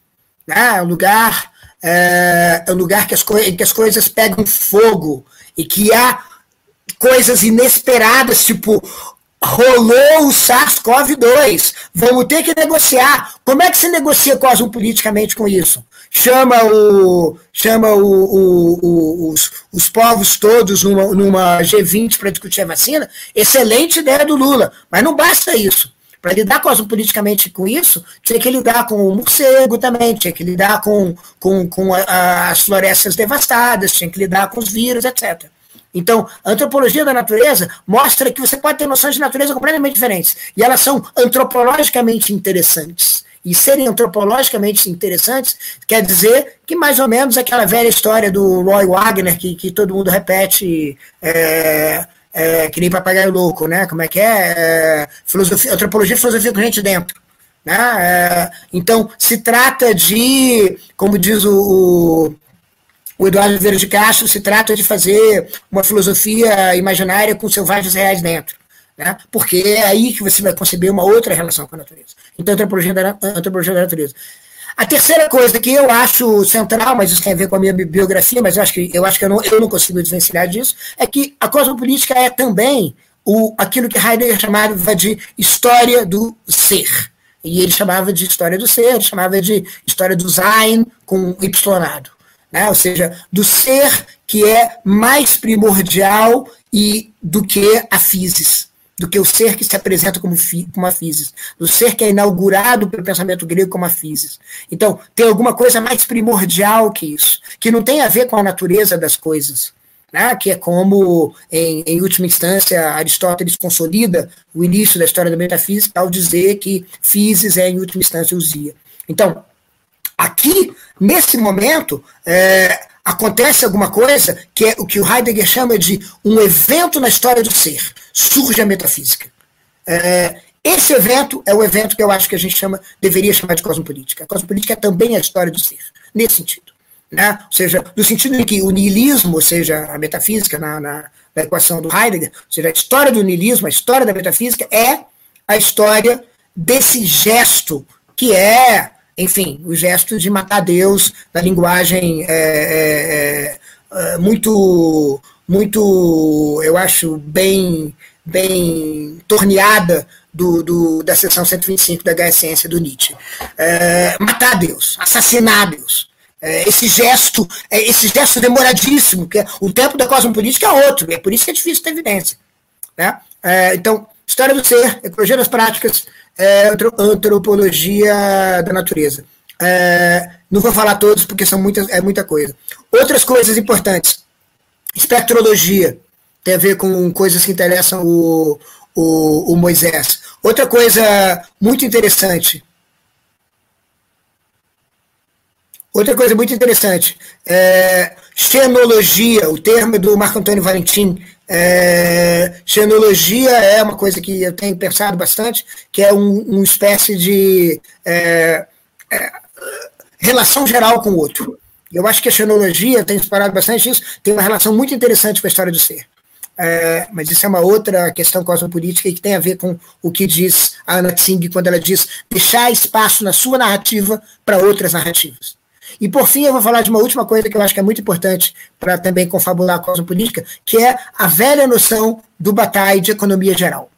Né? É um lugar, é, é um lugar que as em que as coisas pegam fogo e que há coisas inesperadas, tipo rolou o SARS-CoV-2. Vamos ter que negociar. Como é que se negocia cosmopoliticamente com isso? Chama o chama o, o, o, os, os povos todos numa, numa G20 para discutir a vacina. Excelente ideia do Lula, mas não basta isso. Para lidar cosmopoliticamente com isso, tinha que lidar com o morcego também, tinha que lidar com, com, com a, as florestas devastadas, tinha que lidar com os vírus, etc. Então, a antropologia da natureza mostra que você pode ter noções de natureza completamente diferentes. E elas são antropologicamente interessantes. E serem antropologicamente interessantes quer dizer que mais ou menos aquela velha história do Roy Wagner, que, que todo mundo repete, é, é, que nem papagaio louco, né? Como é que é? é filosofia, antropologia e filosofia com gente dentro. Né? É, então, se trata de, como diz o, o Eduardo Vieira de Castro se trata de fazer uma filosofia imaginária com selvagens reais dentro. Né? Porque é aí que você vai conceber uma outra relação com a natureza. Então, antropologia da, antropologia da natureza. A terceira coisa que eu acho central, mas isso tem a ver com a minha biografia, mas eu acho que eu, acho que eu, não, eu não consigo desvencilhar disso, é que a cosmopolítica é também o, aquilo que Heidegger chamava de história do ser. E ele chamava de história do ser, chamava de história do Sein com Y né? ou seja, do ser que é mais primordial e do que a physis, do que o ser que se apresenta como, fi, como a physis, do ser que é inaugurado pelo pensamento grego como a physis. Então, tem alguma coisa mais primordial que isso, que não tem a ver com a natureza das coisas, né? que é como, em, em última instância, Aristóteles consolida o início da história da metafísica ao dizer que physis é, em última instância, usia. Então, Aqui, nesse momento, é, acontece alguma coisa que é o que o Heidegger chama de um evento na história do ser. Surge a metafísica. É, esse evento é o evento que eu acho que a gente chama, deveria chamar de cosmopolítica. A cosmopolítica é também a história do ser, nesse sentido. Né? Ou seja, no sentido em que o niilismo, ou seja, a metafísica na, na, na equação do Heidegger, ou seja, a história do niilismo, a história da metafísica é a história desse gesto que é enfim, o gesto de matar Deus na linguagem é, é, é, muito, muito, eu acho, bem, bem torneada do, do, da seção 125 da HSciência Ciência do Nietzsche. É, matar Deus, assassinar Deus. É, esse gesto, é, esse gesto demoradíssimo, que o tempo da cosmopolítica é outro, é por isso que é difícil ter evidência. Né? então, história do ser, ecologia das práticas, é, antropologia da natureza. É, não vou falar todos porque são muitas, é muita coisa. Outras coisas importantes. Espectrologia tem a ver com coisas que interessam o, o, o Moisés. Outra coisa muito interessante. Outra coisa muito interessante. É, xenologia, o termo do Marco Antônio Valentim, é, xenologia é uma coisa que eu tenho pensado bastante, que é um, uma espécie de é, é, relação geral com o outro. Eu acho que a xenologia tem explorado bastante isso, tem uma relação muito interessante com a história do ser. É, mas isso é uma outra questão cosmopolítica que tem a ver com o que diz a Anna Tsing quando ela diz deixar espaço na sua narrativa para outras narrativas. E por fim, eu vou falar de uma última coisa que eu acho que é muito importante para também confabular a cosmopolítica, que é a velha noção do Bataille de economia geral.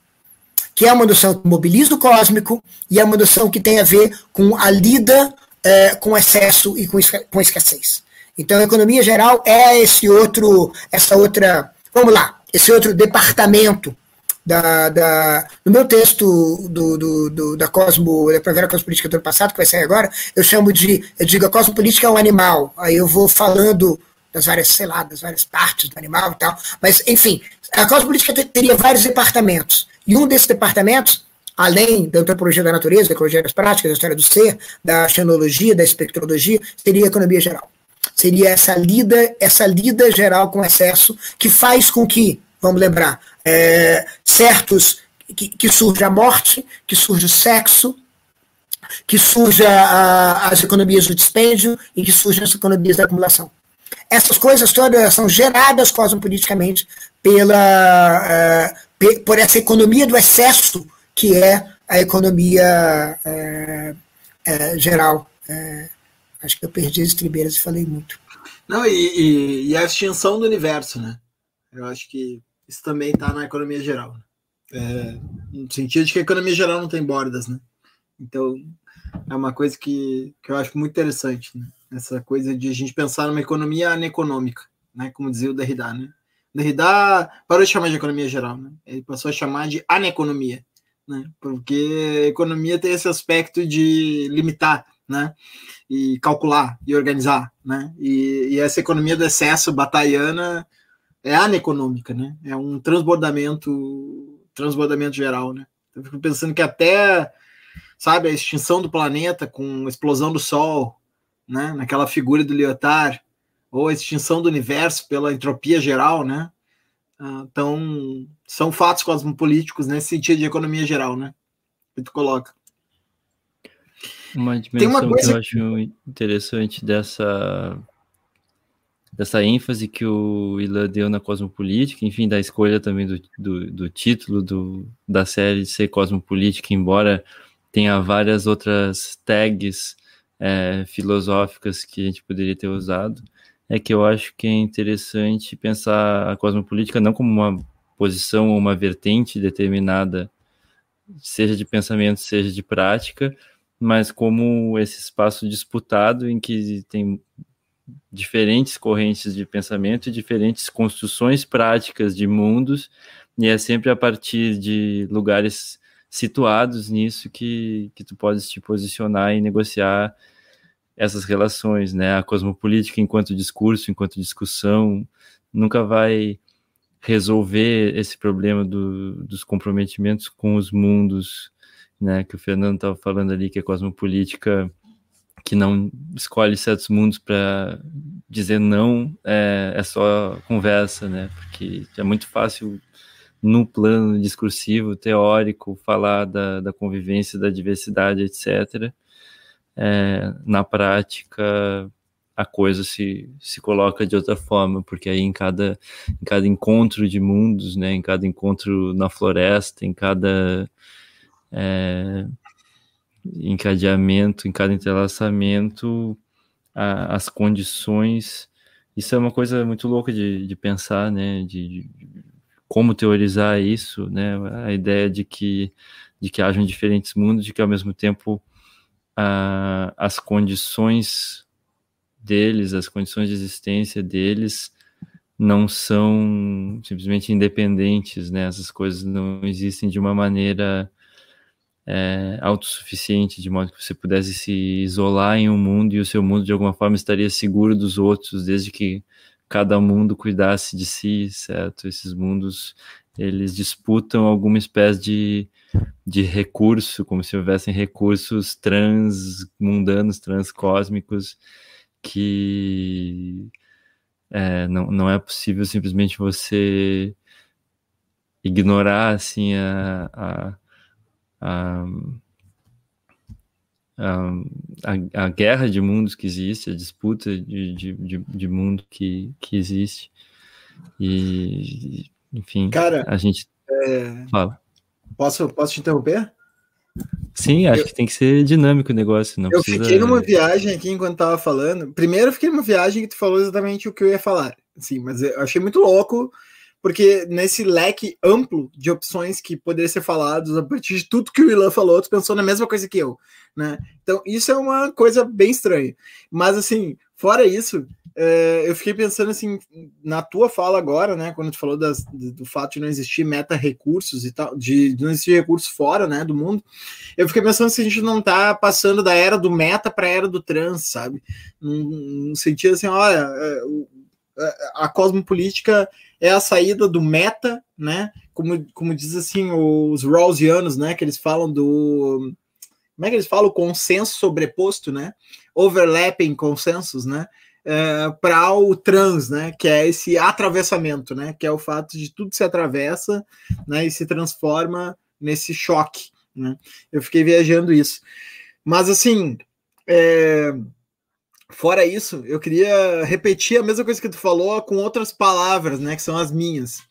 Que é uma noção que mobiliza o cósmico e é uma noção que tem a ver com a lida é, com excesso e com, com escassez. Então, a economia geral é esse outro, essa outra, vamos lá, esse outro departamento da, da, no meu texto do, do, do, da Cosmo, da Primavera Cosmopolítica do ano passado, que vai sair agora, eu chamo de, eu digo, a cosmopolítica é um animal. Aí eu vou falando das várias, sei lá, das várias partes do animal e tal. Mas, enfim, a cosmopolítica teria vários departamentos. E um desses departamentos, além da antropologia da natureza, da ecologia das práticas, da história do ser, da xenologia, da espectrologia, seria a economia geral. Seria essa lida, essa lida geral com excesso que faz com que, vamos lembrar, é, certos que, que a morte, que surge o sexo, que surge a, as economias do dispêndio e que surgem as economias da acumulação. Essas coisas todas são geradas cosmopoliticamente pela, uh, por essa economia do excesso que é a economia uh, uh, geral. acho que eu perdi as estribeiras e falei muito. Não, e, e, e, a extinção do universo, né? Eu acho que isso também está na economia geral. Né? É, no sentido de que a economia geral não tem bordas, né? Então, é uma coisa que, que eu acho muito interessante, né? Essa coisa de a gente pensar numa economia aneconômica, né? Como dizia o Derrida, né? Derrida parou de chamar de economia geral, né? Ele passou a chamar de aneconomia, né? Porque a economia tem esse aspecto de limitar, né? E calcular e organizar, né? E, e essa economia do excesso bataiana é aneconômica, né? É um transbordamento transbordamento geral, né? Eu fico pensando que até, sabe, a extinção do planeta com a explosão do Sol, né? Naquela figura do Lyotard, ou a extinção do universo pela entropia geral, né? Então, são fatos cosmopolíticos nesse sentido de economia geral, né? Que tu coloca. Uma dimensão Tem uma coisa... que eu acho interessante dessa dessa ênfase que o Ilan deu na cosmopolítica, enfim, da escolha também do, do, do título do, da série de ser cosmopolítica, embora tenha várias outras tags é, filosóficas que a gente poderia ter usado, é que eu acho que é interessante pensar a cosmopolítica não como uma posição ou uma vertente determinada, seja de pensamento, seja de prática, mas como esse espaço disputado em que tem diferentes correntes de pensamento e diferentes construções práticas de mundos, e é sempre a partir de lugares situados nisso que, que tu podes te posicionar e negociar essas relações, né? A cosmopolítica enquanto discurso, enquanto discussão, nunca vai resolver esse problema do, dos comprometimentos com os mundos, né? Que o Fernando estava falando ali, que a cosmopolítica que não escolhe certos mundos para dizer não é, é, só conversa, né? Porque é muito fácil no plano discursivo, teórico, falar da, da convivência, da diversidade, etc. É, na prática, a coisa se, se coloca de outra forma, porque aí em cada, em cada encontro de mundos, né, em cada encontro na floresta, em cada é, encadeamento, em cada entrelaçamento, a, as condições. Isso é uma coisa muito louca de, de pensar, né? De, de, como teorizar isso, né? A ideia de que de que hajam diferentes mundos, de que ao mesmo tempo a, as condições deles, as condições de existência deles não são simplesmente independentes, né? Essas coisas não existem de uma maneira é, autossuficiente, de modo que você pudesse se isolar em um mundo e o seu mundo de alguma forma estaria seguro dos outros, desde que cada mundo cuidasse de si, certo? Esses mundos eles disputam alguma espécie de, de recurso, como se houvessem recursos transmundanos, transcósmicos, que é, não, não é possível simplesmente você ignorar assim a, a a, a, a, guerra de mundos que existe, a disputa de, de, de, de mundo que, que existe. E, enfim, Cara, a gente é... fala. Posso, posso te interromper? Sim, acho eu, que tem que ser dinâmico o negócio. Não eu precisa... fiquei numa viagem aqui enquanto tava falando. Primeiro, eu fiquei numa viagem que tu falou exatamente o que eu ia falar. Sim, mas eu achei muito louco porque nesse leque amplo de opções que poderiam ser falados a partir de tudo que o Ilan falou, tu pensou na mesma coisa que eu, né? Então, isso é uma coisa bem estranha. Mas, assim, fora isso, eu fiquei pensando, assim, na tua fala agora, né, quando tu falou das, do fato de não existir meta-recursos e tal, de, de não existir recursos fora, né, do mundo, eu fiquei pensando se a gente não tá passando da era do meta para a era do trans, sabe? No, no sentido assim, olha, é, a cosmopolítica é a saída do meta, né? Como, como diz assim os Rawlsianos, né? Que eles falam do como é que eles falam consenso sobreposto, né? Overlapping consensos, né? É, para o trans, né? Que é esse atravessamento, né? Que é o fato de tudo se atravessa, né? E se transforma nesse choque, né? Eu fiquei viajando isso, mas assim. É, Fora isso, eu queria repetir a mesma coisa que tu falou com outras palavras, né, que são as minhas.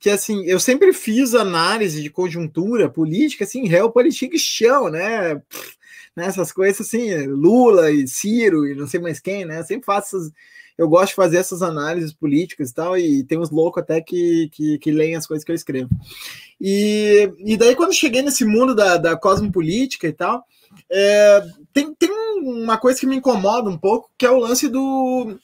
Que assim, eu sempre fiz análise de conjuntura política, assim, realpolitik chão, né? Pff, né, essas coisas assim, Lula e Ciro e não sei mais quem, né? Sempre faço essas, eu gosto de fazer essas análises políticas e tal, e tem uns loucos até que, que, que leem as coisas que eu escrevo. E, e daí, quando cheguei nesse mundo da, da cosmopolítica e tal, é, tem, tem uma coisa que me incomoda um pouco, que é o lance do.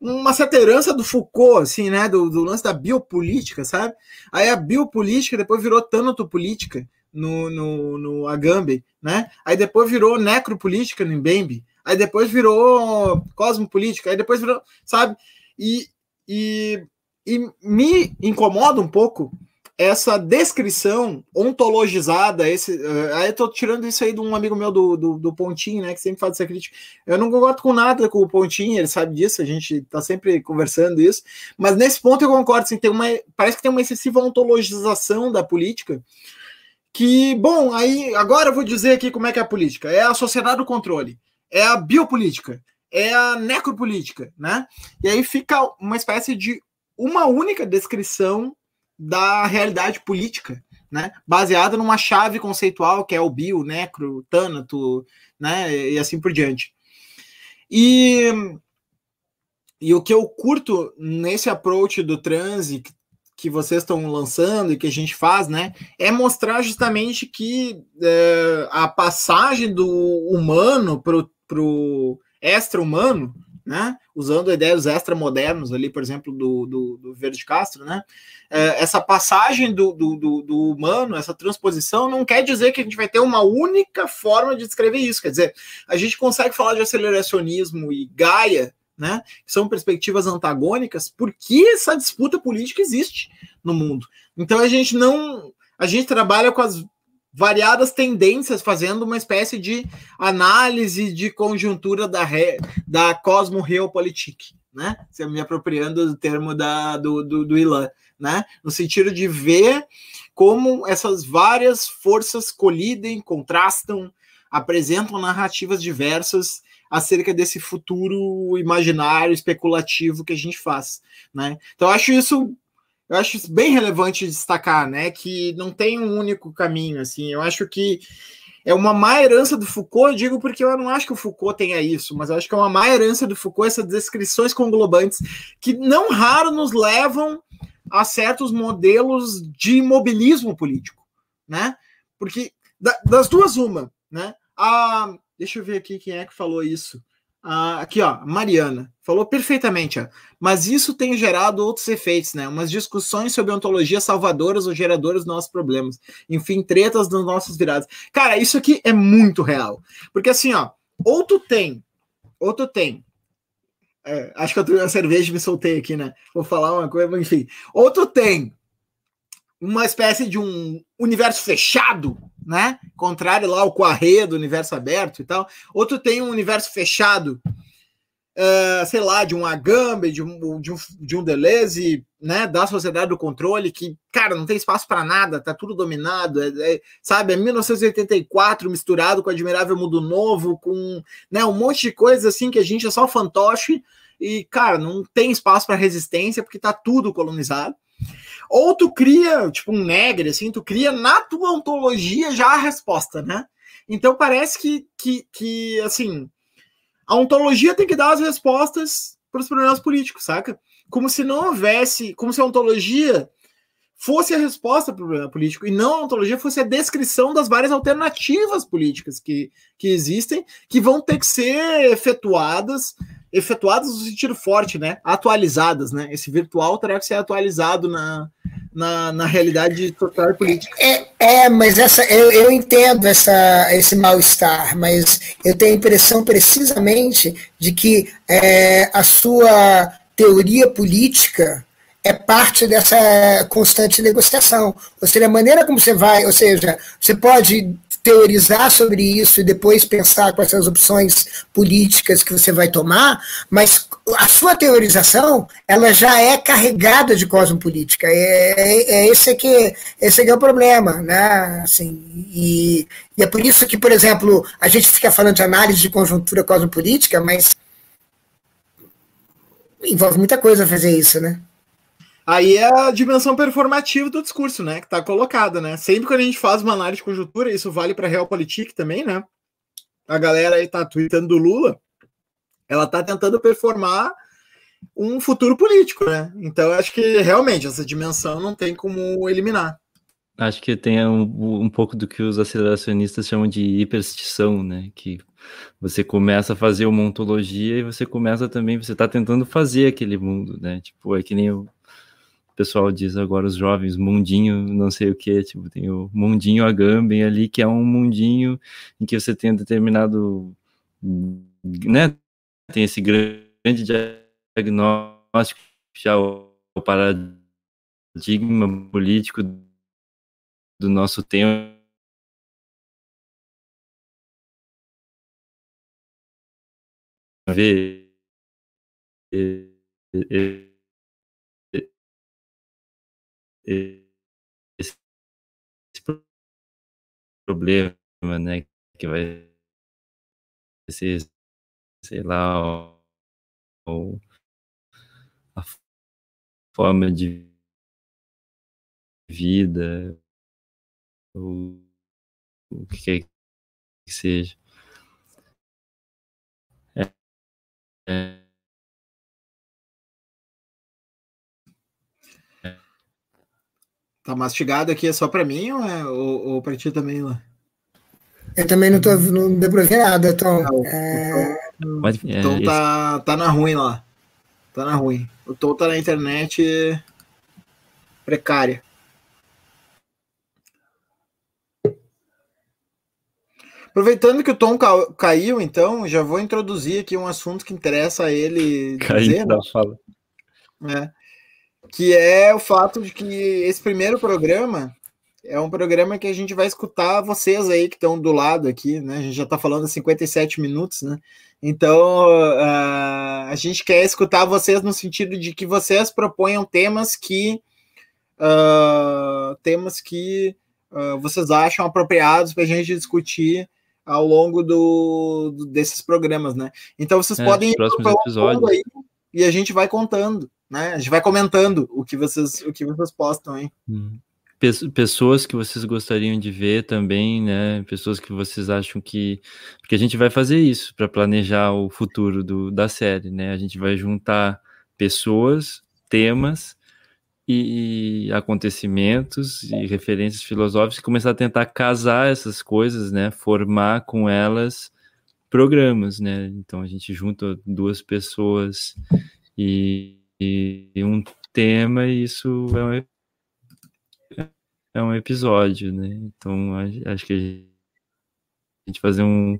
Uma certa herança do Foucault, assim, né? Do, do lance da biopolítica, sabe? Aí a biopolítica depois virou tanatopolítica no, no, no Agamben, né? Aí depois virou necropolítica no Mbembe. Aí depois virou cosmopolítica. Aí depois virou, sabe? E, e, e me incomoda um pouco essa descrição ontologizada, esse, uh, aí eu tô tirando isso aí de um amigo meu do, do, do, Pontinho, né, que sempre faz essa crítica. Eu não concordo com nada com o Pontinho, ele sabe disso, a gente tá sempre conversando isso, mas nesse ponto eu concordo, assim, tem uma, parece que tem uma excessiva ontologização da política, que, bom, aí agora eu vou dizer aqui como é que é a política. É a sociedade do controle, é a biopolítica, é a necropolítica, né? E aí fica uma espécie de uma única descrição da realidade política, né? Baseada numa chave conceitual que é o bio, necro, tânato, né? E assim por diante. E, e o que eu curto nesse approach do transe que vocês estão lançando e que a gente faz, né, é mostrar justamente que é, a passagem do humano para o extra-humano né? Usando ideias extra-modernos ali, por exemplo, do, do, do Verde Castro, né? É, essa passagem do, do, do, do, humano, essa transposição, não quer dizer que a gente vai ter uma única forma de descrever isso. Quer dizer, a gente consegue falar de aceleracionismo e Gaia, né? São perspectivas antagônicas, porque essa disputa política existe no mundo. Então a gente não. A gente trabalha com as variadas tendências, fazendo uma espécie de análise de conjuntura da, re, da cosmo-realpolitik, né? Se me apropriando do termo da, do, do, do Ilan, né? No sentido de ver como essas várias forças colidem, contrastam, apresentam narrativas diversas acerca desse futuro imaginário, especulativo que a gente faz, né? Então, acho isso eu acho bem relevante destacar, né, que não tem um único caminho, assim, eu acho que é uma má herança do Foucault, eu digo porque eu não acho que o Foucault tenha isso, mas eu acho que é uma má herança do Foucault essas descrições conglobantes que não raro nos levam a certos modelos de imobilismo político, né, porque das duas uma, né, a, deixa eu ver aqui quem é que falou isso, ah, aqui, ó, Mariana, falou perfeitamente, ó, mas isso tem gerado outros efeitos, né? Umas discussões sobre ontologia salvadoras ou geradoras dos nossos problemas. Enfim, tretas dos nossos virados. Cara, isso aqui é muito real. Porque assim, ó, ou tu tem, ou tu tem. É, acho que eu tomei uma cerveja e me soltei aqui, né? Vou falar uma coisa, enfim. Ou tu tem uma espécie de um universo fechado, né? Contrário lá ao Quarré do universo aberto e tal. Outro tem um universo fechado, uh, sei lá, de um Agamben, de um, de um, de um Deleuze, né? Da sociedade do controle, que, cara, não tem espaço para nada, tá tudo dominado, é, é, sabe? É 1984 misturado com Admirável Mundo Novo, com né, um monte de coisas assim que a gente é só fantoche e, cara, não tem espaço para resistência porque tá tudo colonizado. Ou tu cria, tipo, um negre, assim, tu cria na tua ontologia já a resposta, né? Então parece que, que, que assim, a ontologia tem que dar as respostas para os problemas políticos, saca? Como se não houvesse, como se a ontologia fosse a resposta para o problema político e não a ontologia fosse a descrição das várias alternativas políticas que, que existem, que vão ter que ser efetuadas efetuadas no sentido forte, né? Atualizadas, né? Esse virtual terá que ser atualizado na, na, na realidade social e política. É, é mas essa, eu, eu entendo essa, esse mal-estar, mas eu tenho a impressão precisamente de que é, a sua teoria política é parte dessa constante negociação. Ou seja, a maneira como você vai, ou seja, você pode teorizar sobre isso e depois pensar quais são as opções políticas que você vai tomar, mas a sua teorização ela já é carregada de cosmopolítica. É, é, é esse que esse que é o problema, né? Assim, e, e é por isso que, por exemplo, a gente fica falando de análise de conjuntura cosmopolítica, mas envolve muita coisa fazer isso, né? Aí é a dimensão performativa do discurso, né? Que está colocada, né? Sempre que a gente faz uma análise de conjuntura, isso vale para Realpolitik também, né? A galera aí tá tweetando do Lula, ela tá tentando performar um futuro político, né? Então acho que realmente essa dimensão não tem como eliminar. Acho que tem um, um pouco do que os aceleracionistas chamam de hiperstição, né? Que você começa a fazer uma ontologia e você começa também, você está tentando fazer aquele mundo, né? Tipo, é que nem o pessoal diz agora, os jovens, mundinho, não sei o que, tipo, tem o mundinho Agamben ali, que é um mundinho em que você tem um determinado, né? Tem esse grande diagnóstico, já o paradigma político do nosso tempo. ver esse problema, né, que vai ser, sei lá, o, a forma de vida, o, o que quer que seja. É, é, Tá mastigado aqui, é só para mim ou, é, ou, ou para ti também, lá? Eu também não tô, não deu pra ver nada, Tom. Não, é... é... Tom tá, tá na ruim lá. Tá na ruim. O Tom tá na internet precária. Aproveitando que o Tom ca caiu, então, já vou introduzir aqui um assunto que interessa a ele. Caiu dizer, né? fala. É que é o fato de que esse primeiro programa é um programa que a gente vai escutar vocês aí que estão do lado aqui, né? A gente já está falando há 57 minutos, né? Então uh, a gente quer escutar vocês no sentido de que vocês proponham temas que uh, temas que uh, vocês acham apropriados para a gente discutir ao longo do, do, desses programas, né? Então vocês é, podem ir episódios. aí e a gente vai contando né? A gente vai comentando o que vocês, o que vocês postam aí. Hum. Pessoas que vocês gostariam de ver também, né? Pessoas que vocês acham que. Porque a gente vai fazer isso para planejar o futuro do, da série, né? A gente vai juntar pessoas, temas e acontecimentos e referências filosóficas e começar a tentar casar essas coisas, né? Formar com elas programas, né? Então a gente junta duas pessoas e e um tema, e isso é um, é um episódio, né? Então acho que a gente fazer um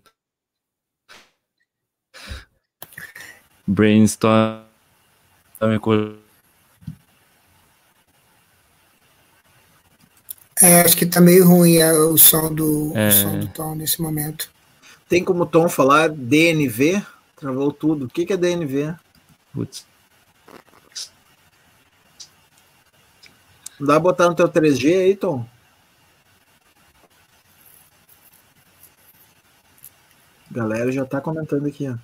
brainstorm é, acho que tá meio ruim é, o som do é. o som do Tom nesse momento. Tem como Tom falar DNV? Travou tudo. O que, que é DNV? Putz. Não dá pra botar no teu 3G aí, Tom? Galera já tá comentando aqui, ó.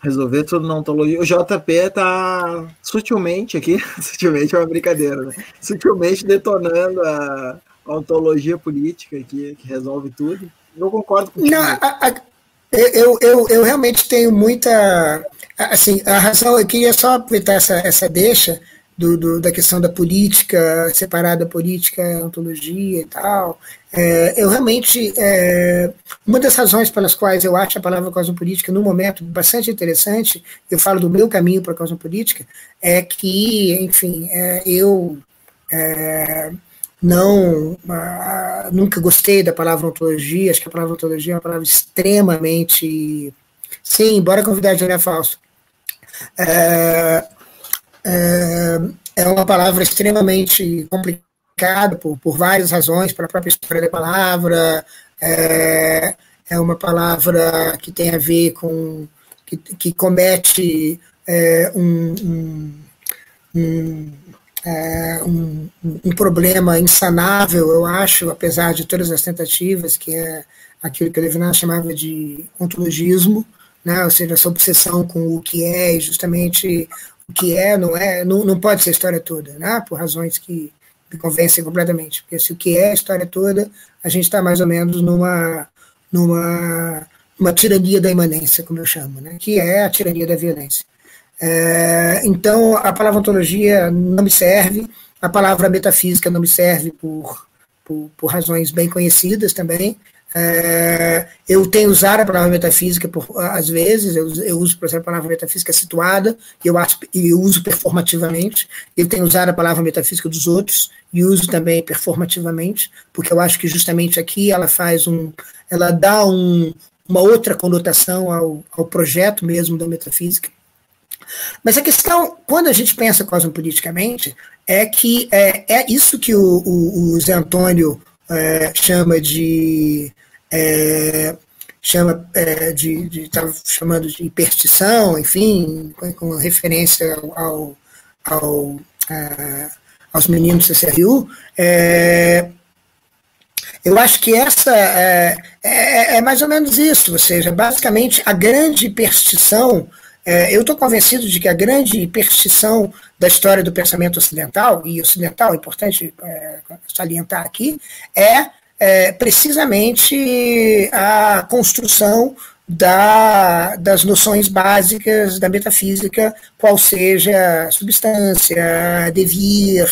Resolver tudo na ontologia. O JP tá sutilmente aqui, sutilmente é uma brincadeira, né? Sutilmente detonando a, ontologia política aqui, que resolve tudo. Não concordo com Não, a, a, eu, eu, eu realmente tenho muita. Assim, a razão, eu queria só aproveitar essa, essa deixa do, do, da questão da política, separada política, ontologia e tal. É, eu realmente, é, uma das razões pelas quais eu acho a palavra cosmopolítica, no momento, bastante interessante, eu falo do meu caminho para a cosmopolítica, é que, enfim, é, eu é, não uh, nunca gostei da palavra ontologia, acho que a palavra ontologia é uma palavra extremamente. Sim, bora convidar a Julia Fausto. É, é, é uma palavra extremamente complicada por, por várias razões, pela própria história da palavra, é, é uma palavra que tem a ver com. que, que comete é, um, um, um, é, um, um problema insanável, eu acho, apesar de todas as tentativas, que é aquilo que Levinas chamava de ontologismo, né, ou seja, essa obsessão com o que é e justamente o que é, não é, não, não pode ser a história toda, né? por razões que me convencem completamente. Porque se o que é a história toda, a gente está mais ou menos numa, numa, uma tirania da imanência, como eu chamo, né? que é a tirania da violência. É, então, a palavra ontologia não me serve, a palavra metafísica não me serve por, por, por razões bem conhecidas também. É, eu tenho usado a palavra metafísica por, às vezes, eu, eu, uso, por exemplo, a palavra metafísica situada, eu, acho, eu uso performativamente. Eu tenho usado a palavra metafísica dos outros e uso também performativamente, porque eu acho que justamente aqui ela faz um. ela dá um, uma outra conotação ao, ao projeto mesmo da metafísica. Mas a questão, quando a gente pensa cosmopoliticamente, é que é, é isso que o, o, o Zé Antônio é, chama de. É, chama é, de, de tá chamando de hiperstição, enfim, com, com referência ao, ao a, aos meninos do CCRU, é, eu acho que essa é, é, é, mais ou menos isso, ou seja, basicamente a grande hiperstição é, eu estou convencido de que a grande perstição da história do pensamento ocidental, e ocidental, é importante é, salientar aqui, é, é precisamente a construção da, das noções básicas da metafísica, qual seja substância, devir,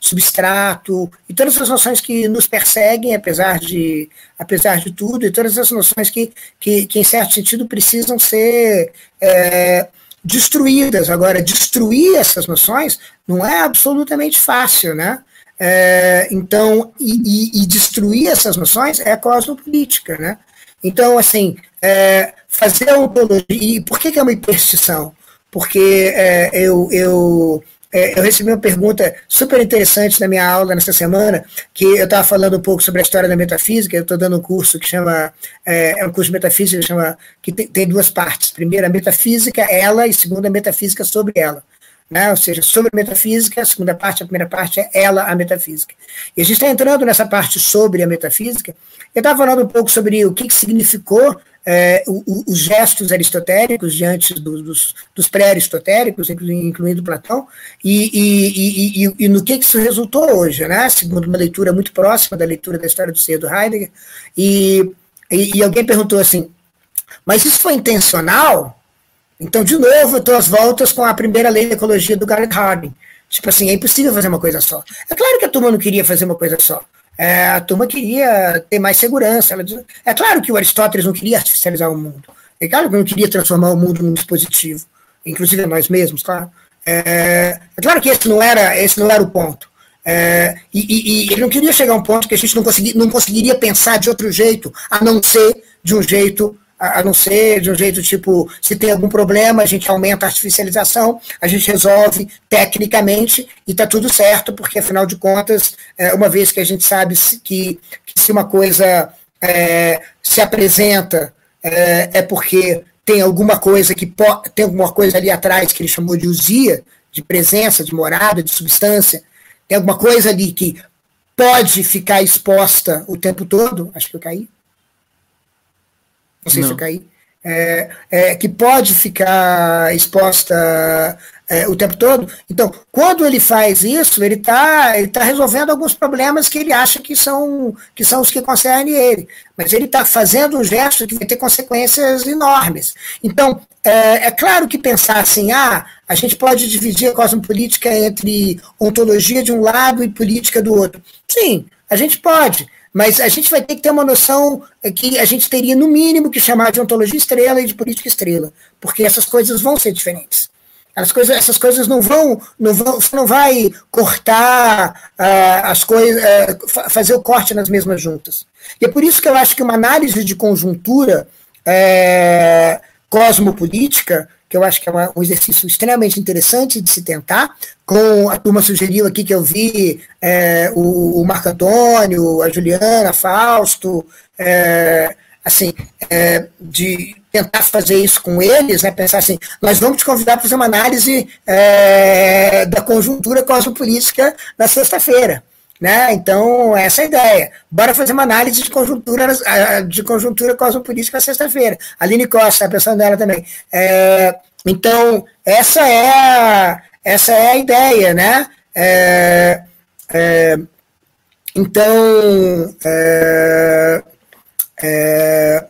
substrato, e todas as noções que nos perseguem, apesar de, apesar de tudo, e todas as noções que, que, que em certo sentido, precisam ser é, destruídas. Agora, destruir essas noções não é absolutamente fácil, né? É, então, e, e, e destruir essas noções é cosmopolítica, né? Então, assim, é, fazer a ontologia. E por que, que é uma hiperstição? Porque é, eu, eu, é, eu recebi uma pergunta super interessante na minha aula nessa semana, que eu estava falando um pouco sobre a história da metafísica. Eu estou dando um curso que chama. É, é, um curso de metafísica que, chama, que tem, tem duas partes. Primeiro, a metafísica, ela, e segunda, a metafísica sobre ela. Né? ou seja, sobre a metafísica, a segunda parte, a primeira parte é ela, a metafísica. E a gente está entrando nessa parte sobre a metafísica, eu estava falando um pouco sobre o que, que significou é, os gestos aristotélicos diante dos, dos, dos pré-aristotélicos, incluindo Platão, e, e, e, e, no que isso resultou hoje, né? segundo uma leitura muito próxima da leitura da história do ser do Heidegger, e, e, alguém perguntou assim, mas isso foi intencional? Então, de novo, eu estou às voltas com a primeira lei da ecologia do Garrett Harding. Tipo assim, é impossível fazer uma coisa só. É claro que a turma não queria fazer uma coisa só. É, a turma queria ter mais segurança. Ela, é claro que o Aristóteles não queria artificializar o mundo. É claro que não queria transformar o mundo num dispositivo, inclusive nós mesmos, claro. É, é claro que esse não era, esse não era o ponto. É, e, e, e, ele não queria chegar a um ponto que a gente não, consegui, não conseguiria pensar de outro jeito, a não ser de um jeito a não ser de um jeito tipo, se tem algum problema, a gente aumenta a artificialização, a gente resolve tecnicamente e está tudo certo, porque afinal de contas, é, uma vez que a gente sabe que, que se uma coisa é, se apresenta é, é, porque tem alguma coisa que tem alguma coisa ali atrás que ele chamou de usia, de presença, de morada, de substância, tem alguma coisa ali que pode ficar exposta o tempo todo, acho que eu caí, não sei não. se eu caí, é, é, que pode ficar exposta é, o tempo todo. Então, quando ele faz isso, ele está ele tá resolvendo alguns problemas que ele acha que são, que são os que concernem ele. Mas ele está fazendo um gesto que vai ter consequências enormes. Então, é, é, claro que pensar assim, ah, a gente pode dividir a cosmopolítica entre ontologia de um lado e política do outro. Sim, a gente pode. Mas a gente vai ter que ter uma noção que a gente teria, no mínimo, que chamar de ontologia estrela e de política estrela, porque essas coisas vão ser diferentes. As coisas, essas coisas não vão, não vão, você não vai cortar uh, as coisas, uh, fazer o corte nas mesmas juntas. E é por isso que eu acho que uma análise de conjuntura uh, cosmopolítica que eu acho que é um exercício extremamente interessante de se tentar. Com a turma sugeriu aqui que eu vi é, o, o Marco Antônio, a Juliana, Fausto, é, assim, é, de tentar fazer isso com eles, né, pensar assim, nós vamos te convidar para fazer uma análise é, da conjuntura cosmopolítica na sexta-feira. Né? Então, essa é a ideia. Bora fazer uma análise de conjuntura, de conjuntura cosmopolítica sexta-feira. A Aline Costa, tá pensando nela também. É, então, essa é a, essa é a ideia, né? É, é, então, é, é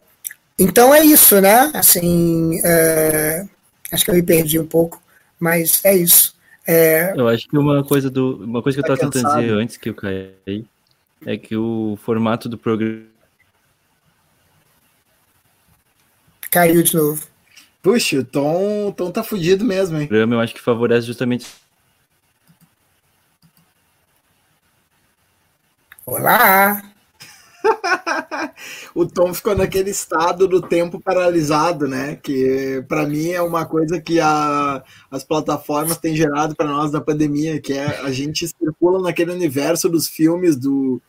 então é isso, né? Assim, é, acho que eu me perdi um pouco, mas é isso. É, eu acho que uma coisa do uma coisa que eu estava tá tentando dizer antes que eu caí é que o formato do programa caiu de novo. Puxa, o Tom, o Tom tá fudido mesmo, hein? Eu acho que favorece justamente Olá! O Tom ficou naquele estado do tempo paralisado, né? Que para mim é uma coisa que a, as plataformas têm gerado para nós da pandemia, que é a gente circula naquele universo dos filmes do,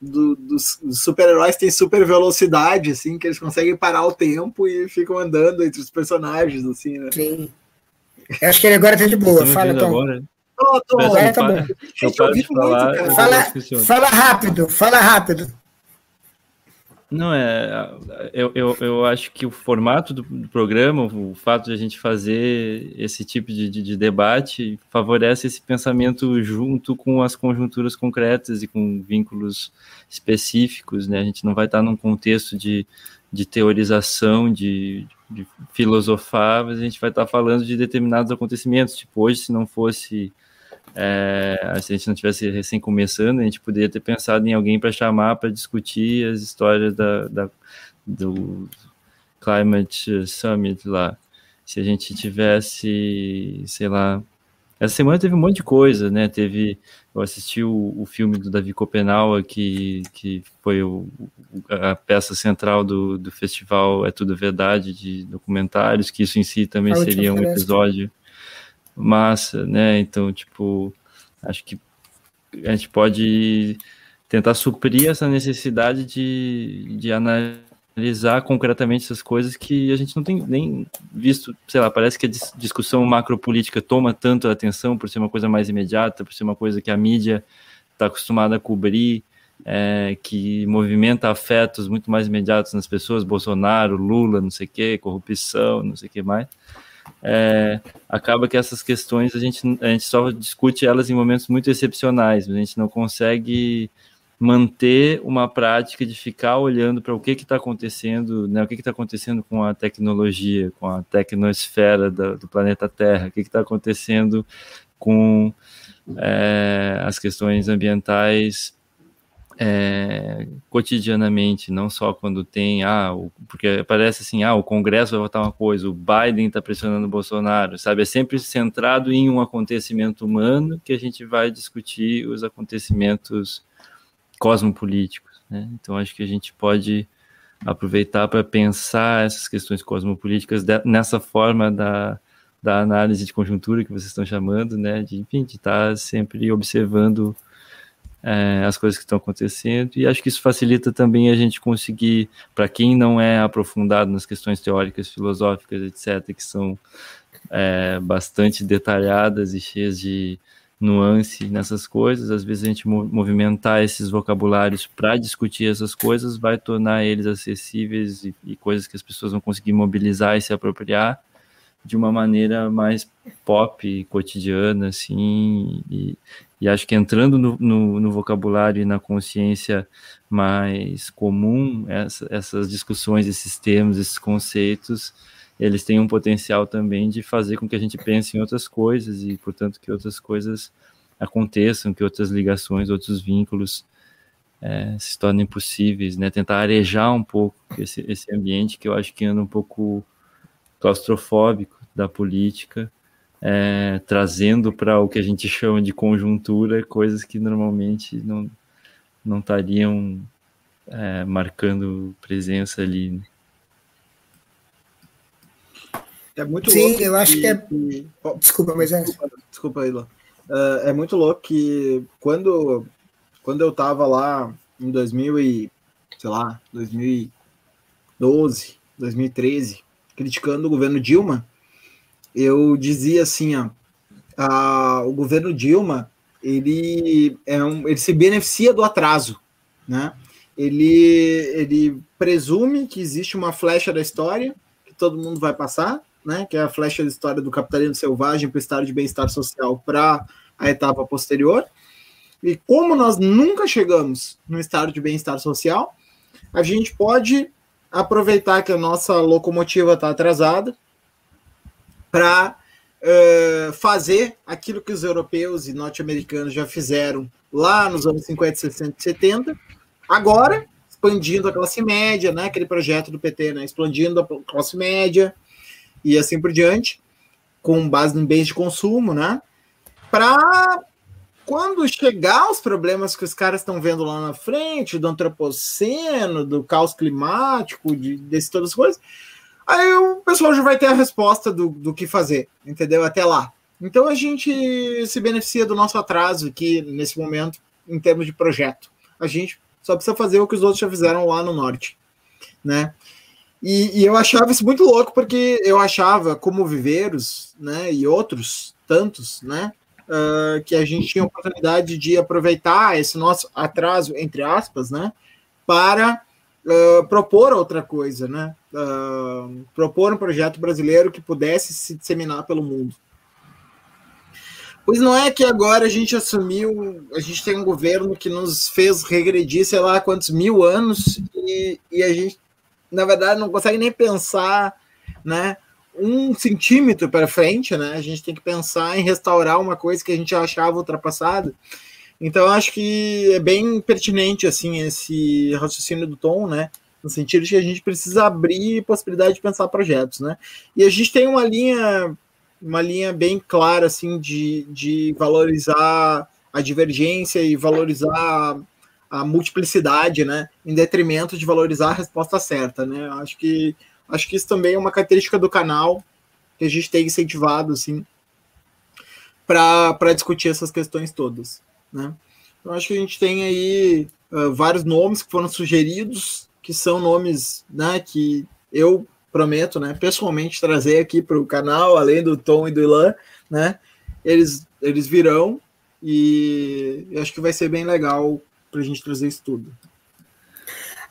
do dos, super-heróis tem super velocidade, assim, que eles conseguem parar o tempo e ficam andando entre os personagens, assim, né? Sim. Eu acho que ele agora tá de boa. Fala, Tom. Agora. Tô, tô, agora tá bom. Falar, fala, fala rápido, fala rápido. Não, é. Eu, eu, eu acho que o formato do, do programa, o fato de a gente fazer esse tipo de, de, de, debate, favorece esse pensamento junto com as conjunturas concretas e com vínculos específicos, né? A gente não vai estar num contexto de, de teorização, de, de filosofar, mas a gente vai estar falando de determinados acontecimentos. Tipo, hoje, se não fosse é, se a gente não tivesse recém começando, a gente poderia ter pensado em alguém para chamar para discutir as histórias da, da, do Climate Summit lá. Se a gente tivesse, sei lá, essa semana teve um monte de coisa, né? Teve, eu assisti o, o filme do Davi Copenau, que, que foi o, a peça central do, do festival É Tudo Verdade de documentários, que isso em si também seria um episódio massa, né? Então, tipo, acho que a gente pode tentar suprir essa necessidade de, de analisar concretamente essas coisas que a gente não tem nem visto, sei lá, parece que a discussão macropolítica toma tanto a atenção por ser uma coisa mais imediata, por ser uma coisa que a mídia está acostumada a cobrir, é, que movimenta afetos muito mais imediatos nas pessoas, Bolsonaro, Lula, não sei o que, corrupção, não sei o que mais é, acaba que essas questões a gente, a gente só discute elas em momentos muito excepcionais, a gente não consegue manter uma prática de ficar olhando para o que está acontecendo, né, o que está acontecendo com a tecnologia, com a tecnosfera do, do planeta Terra, o que está acontecendo com é, as questões ambientais é, cotidianamente, não só quando tem, ah, o, porque parece assim, ah, o Congresso vai votar uma coisa, o Biden está pressionando o Bolsonaro, sabe? É sempre centrado em um acontecimento humano que a gente vai discutir os acontecimentos cosmopolíticos, né? Então acho que a gente pode aproveitar para pensar essas questões cosmopolíticas de, nessa forma da, da análise de conjuntura que vocês estão chamando, né? De, enfim, de estar tá sempre observando é, as coisas que estão acontecendo, e acho que isso facilita também a gente conseguir, para quem não é aprofundado nas questões teóricas, filosóficas, etc., que são é, bastante detalhadas e cheias de nuance nessas coisas, às vezes a gente movimentar esses vocabulários para discutir essas coisas vai tornar eles acessíveis e, e coisas que as pessoas vão conseguir mobilizar e se apropriar de uma maneira mais pop, cotidiana, assim, e, e acho que entrando no, no, no, vocabulário e na consciência mais comum, essa, essas discussões, esses termos, esses conceitos, eles têm um potencial também de fazer com que a gente pense em outras coisas e, portanto, que outras coisas aconteçam, que outras ligações, outros vínculos é, se tornem possíveis, né? Tentar arejar um pouco esse, esse ambiente que eu acho que anda um pouco claustrofóbico da política é, trazendo para o que a gente chama de conjuntura coisas que normalmente não, não estariam é, marcando presença ali. Né? É muito Sim, louco eu acho que, que é. Desculpa, mas é. Desculpa, desculpa aí, uh, é muito louco que quando, quando eu estava lá em 2000 e, sei lá, 2012, 2013, criticando o governo Dilma, eu dizia assim, ó, a, o governo Dilma ele, é um, ele se beneficia do atraso, né? Ele, ele presume que existe uma flecha da história que todo mundo vai passar, né? Que é a flecha da história do capitalismo selvagem para o estado de bem-estar social para a etapa posterior. E como nós nunca chegamos no estado de bem-estar social, a gente pode aproveitar que a nossa locomotiva está atrasada para uh, fazer aquilo que os europeus e norte-americanos já fizeram lá nos anos 50, 60 e 70, agora expandindo a classe média, né, aquele projeto do PT, né, expandindo a classe média e assim por diante, com base em bens de consumo, né, para quando chegar os problemas que os caras estão vendo lá na frente, do antropoceno, do caos climático, de, desse todas as coisas, aí o pessoal já vai ter a resposta do, do que fazer, entendeu? Até lá. Então a gente se beneficia do nosso atraso aqui nesse momento, em termos de projeto. A gente só precisa fazer o que os outros já fizeram lá no norte, né? E, e eu achava isso muito louco, porque eu achava, como Viveiros, né, e outros tantos, né, uh, que a gente tinha oportunidade de aproveitar esse nosso atraso, entre aspas, né, para uh, propor outra coisa, né, uh, propor um projeto brasileiro que pudesse se disseminar pelo mundo. Pois não é que agora a gente assumiu, a gente tem um governo que nos fez regredir, sei lá quantos mil anos, e, e a gente, na verdade, não consegue nem pensar, né, um centímetro para frente, né? A gente tem que pensar em restaurar uma coisa que a gente achava ultrapassada. Então, acho que é bem pertinente, assim, esse raciocínio do Tom, né? No sentido de que a gente precisa abrir possibilidade de pensar projetos, né? E a gente tem uma linha, uma linha bem clara, assim, de, de valorizar a divergência e valorizar a multiplicidade, né? Em detrimento de valorizar a resposta certa, né? Acho que Acho que isso também é uma característica do canal que a gente tem incentivado, assim, para discutir essas questões todas, né? Então, acho que a gente tem aí uh, vários nomes que foram sugeridos, que são nomes, né, que eu prometo, né, pessoalmente trazer aqui para o canal, além do Tom e do Ilan, né? Eles, eles virão e acho que vai ser bem legal para a gente trazer isso tudo.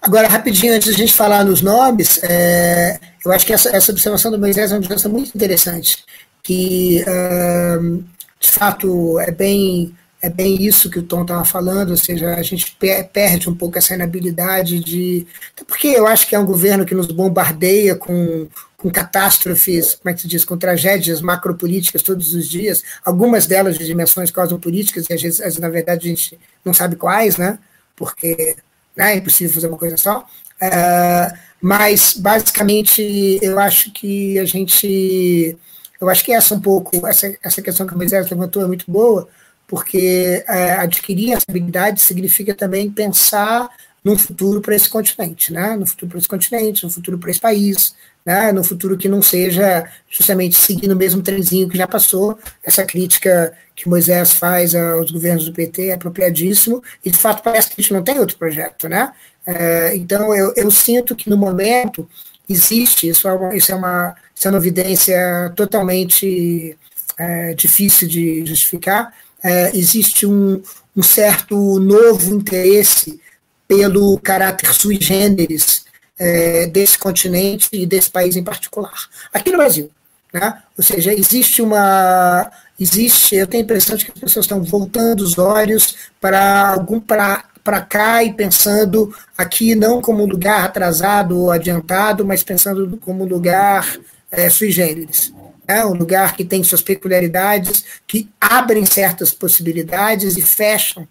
Agora, rapidinho, antes de a gente falar nos nomes, é, eu acho que essa, essa observação do Moisés é uma observação muito interessante, que uh, de fato é bem, é bem isso que o Tom estava falando, ou seja, a gente perde um pouco essa inabilidade de. Porque eu acho que é um governo que nos bombardeia com, com catástrofes, como é que se diz, com tragédias macropolíticas todos os dias, algumas delas de dimensões cosmopolíticas, e às vezes, na verdade, a gente não sabe quais, né? Porque né? é impossível fazer uma coisa só. Uh, mas, basicamente, eu acho que a gente. Eu acho que essa um pouco, essa, essa questão que o Moisés levantou é muito boa, porque uh, adquirir essa habilidade significa também pensar num futuro para esse continente, né? no futuro para esse continente, no futuro para esse país, né? no futuro que não seja justamente seguir no mesmo trenzinho que já passou. Essa crítica que Moisés faz aos governos do PT é apropriadíssimo, e de fato parece que a gente não tem outro projeto. Né? É, então eu, eu sinto que no momento existe, isso é uma, isso é uma, isso é uma evidência totalmente é, difícil de justificar, é, existe um, um certo novo interesse pelo caráter sui generis é, desse continente e desse país em particular. Aqui no Brasil. Né? Ou seja, existe uma. Existe, eu tenho a impressão de que as pessoas estão voltando os olhos para algum para cá e pensando aqui não como um lugar atrasado ou adiantado, mas pensando como um lugar é, sui generis. É um lugar que tem suas peculiaridades, que abrem certas possibilidades e fecham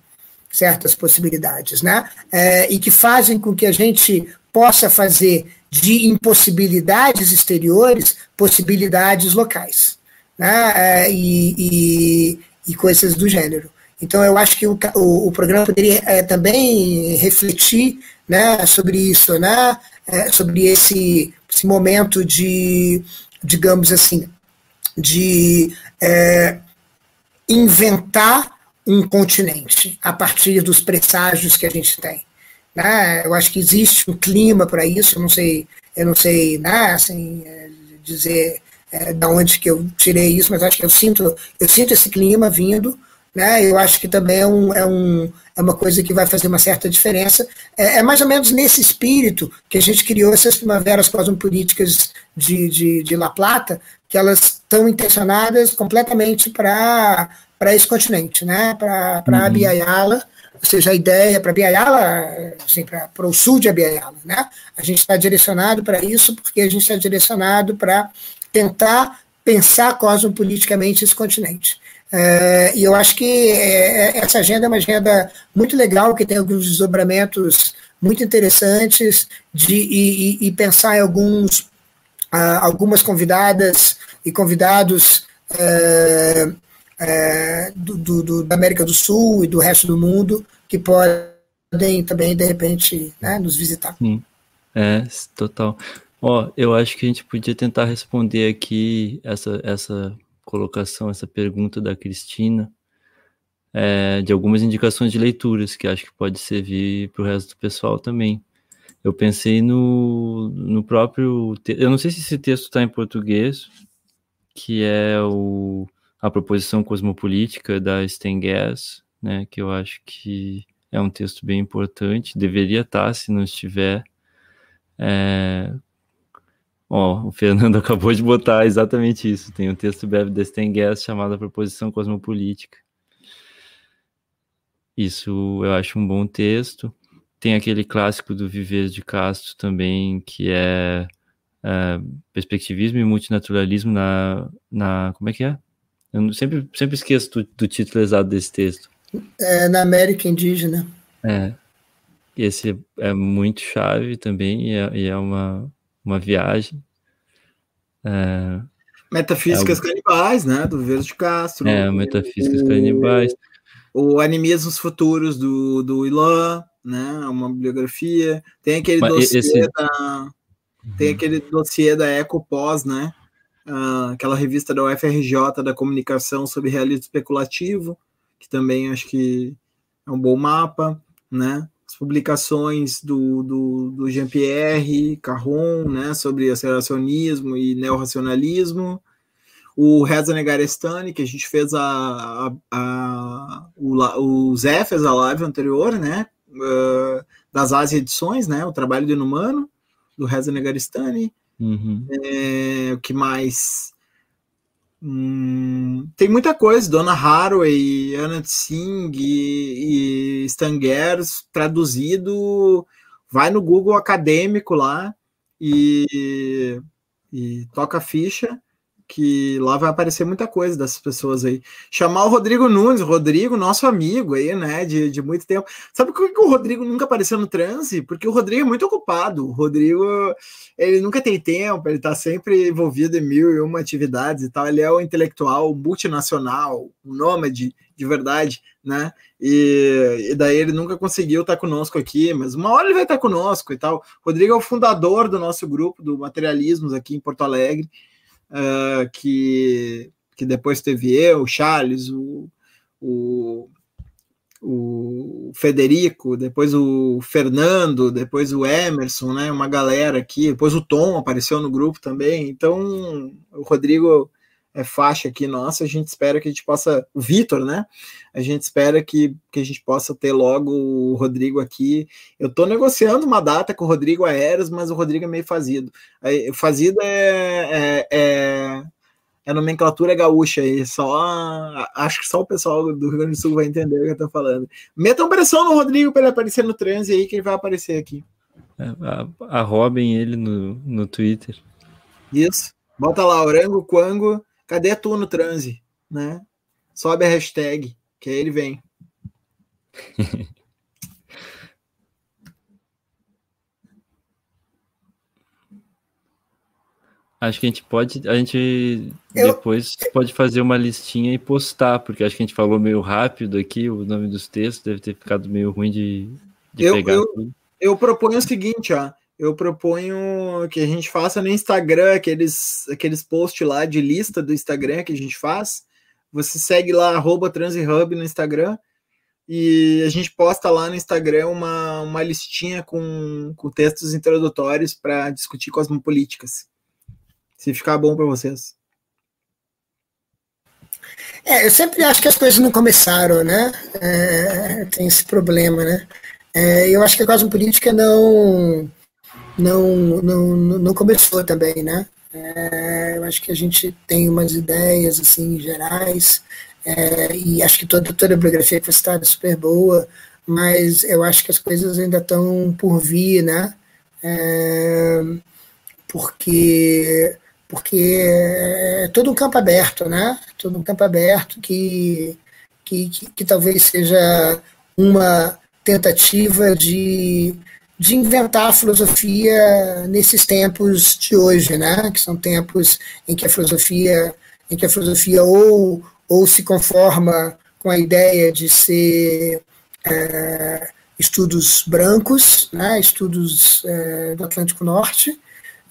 certas possibilidades, né? É, e que fazem com que a gente possa fazer de impossibilidades exteriores possibilidades locais, né? É, e, e, e, coisas do gênero. Então, eu acho que o, o, o programa poderia é, também refletir né, sobre isso, né? É, sobre esse, esse momento de, digamos assim, de é, inventar um continente a partir dos presságios que a gente tem. Né? Eu acho que existe um clima para isso, eu não sei, eu não sei né, assim, é, dizer é, da onde que eu tirei isso, mas acho que eu sinto, eu sinto esse clima vindo, né? Eu acho que também é, um, é, um, é uma coisa que vai fazer uma certa diferença. É, é mais ou menos nesse espírito que a gente criou essas primaveras cosmopolíticas de, de, de La Plata, que elas estão intencionadas completamente para esse continente, né? para uhum. Abiyala, ou seja, a ideia para Abiyala, assim, para o sul de Abiyala. Né? A gente está direcionado para isso porque a gente está direcionado para tentar pensar cosmopoliticamente esse continente. É, e eu acho que é, essa agenda é uma agenda muito legal, que tem alguns desdobramentos muito interessantes de, e, e pensar em alguns, uh, algumas convidadas e convidados do, do, da América do Sul e do resto do mundo que podem também, de repente, né, nos visitar. Sim, é, total. Ó, eu acho que a gente podia tentar responder aqui essa, essa colocação, essa pergunta da Cristina, é, de algumas indicações de leituras que acho que pode servir para o resto do pessoal também. Eu pensei no, no próprio. Eu não sei se esse texto está em português, que é o, a proposição cosmopolítica da Stengers, né, que eu acho que é um texto bem importante, deveria estar, tá, se não estiver. É... Ó, o Fernando acabou de botar exatamente isso. Tem um texto breve da Stengers chamado Proposição Cosmopolítica, isso eu acho um bom texto. Tem aquele clássico do Viver de Castro também, que é, é perspectivismo e multinaturalismo na, na. Como é que é? Eu sempre, sempre esqueço do, do título exato desse texto. É, na América Indígena. É. Esse é muito chave também, e é, e é uma, uma viagem. É, Metafísicas é, canibais, né? Do Viver de Castro. É, Metafísicas o, canibais o Animismos Futuros do, do Ilan, né? Uma bibliografia. Tem aquele Mas dossiê esse... da. Tem aquele dossiê da Ecopós, né? Uh, aquela revista da UFRJ da comunicação sobre realismo especulativo, que também acho que é um bom mapa, né? As publicações do, do, do Jean-Pierre Carron, né? Sobre aceleracionismo e neorracionalismo o Reza Negarestani, que a gente fez a, a, a o, o Zé fez a live anterior, né? Uh, das Ásia Edições, né? O trabalho do Inumano, do Reza Negarestani. Uhum. É, o que mais? Hum, tem muita coisa, Dona Haraway, Anna Tsing e, e Stangers traduzido. Vai no Google acadêmico lá e, e toca a ficha que lá vai aparecer muita coisa dessas pessoas aí. Chamar o Rodrigo Nunes, Rodrigo, nosso amigo aí, né, de, de muito tempo. Sabe por que o Rodrigo nunca apareceu no transe? Porque o Rodrigo é muito ocupado. O Rodrigo, ele nunca tem tempo, ele tá sempre envolvido em mil e uma atividades e tal. Ele é o intelectual multinacional, o nômade de verdade, né? E, e, daí ele nunca conseguiu estar conosco aqui, mas uma hora ele vai estar conosco e tal. O Rodrigo é o fundador do nosso grupo, do Materialismos aqui em Porto Alegre uh, que, que depois teve eu, o Charles, o, o, o Federico, depois o Fernando, depois o Emerson, né? Uma galera aqui, depois o Tom apareceu no grupo também. Então, o Rodrigo é faixa aqui nossa, a gente espera que a gente possa, o Vitor, né? A gente espera que, que a gente possa ter logo o Rodrigo aqui. Eu estou negociando uma data com o Rodrigo Aéreos, mas o Rodrigo é meio fazido. Fazido é, é, é, é nomenclatura gaúcha aí, só acho que só o pessoal do Rio Grande do Sul vai entender o que eu tô falando. Metam pressão no Rodrigo para ele aparecer no transe aí, que ele vai aparecer aqui. É, a, a Robin ele no, no Twitter. Isso. Bota lá, Orango Quango Cadê tu no transe? Né? Sobe a hashtag, que aí ele vem. Acho que a gente pode, a gente eu... depois pode fazer uma listinha e postar, porque acho que a gente falou meio rápido aqui, o nome dos textos deve ter ficado meio ruim de, de eu, pegar. Eu, tudo. eu proponho o seguinte, ó, eu proponho que a gente faça no Instagram aqueles, aqueles posts lá de lista do Instagram que a gente faz. Você segue lá, arroba TransHub no Instagram, e a gente posta lá no Instagram uma, uma listinha com, com textos introdutórios para discutir cosmopolíticas. Se ficar bom para vocês. É, eu sempre acho que as coisas não começaram, né? É, tem esse problema, né? É, eu acho que a cosmopolítica não não, não, não começou também, né? É, eu acho que a gente tem umas ideias assim gerais, é, e acho que toda, toda a bibliografia que foi citada é super boa, mas eu acho que as coisas ainda estão por vir, né? É, porque porque é todo um campo aberto, né? Todo um campo aberto que, que, que, que talvez seja uma tentativa de, de inventar a filosofia nesses tempos de hoje, né? Que são tempos em que a filosofia, em que a filosofia ou, ou se conforma com a ideia de ser é, estudos brancos, né? Estudos é, do Atlântico Norte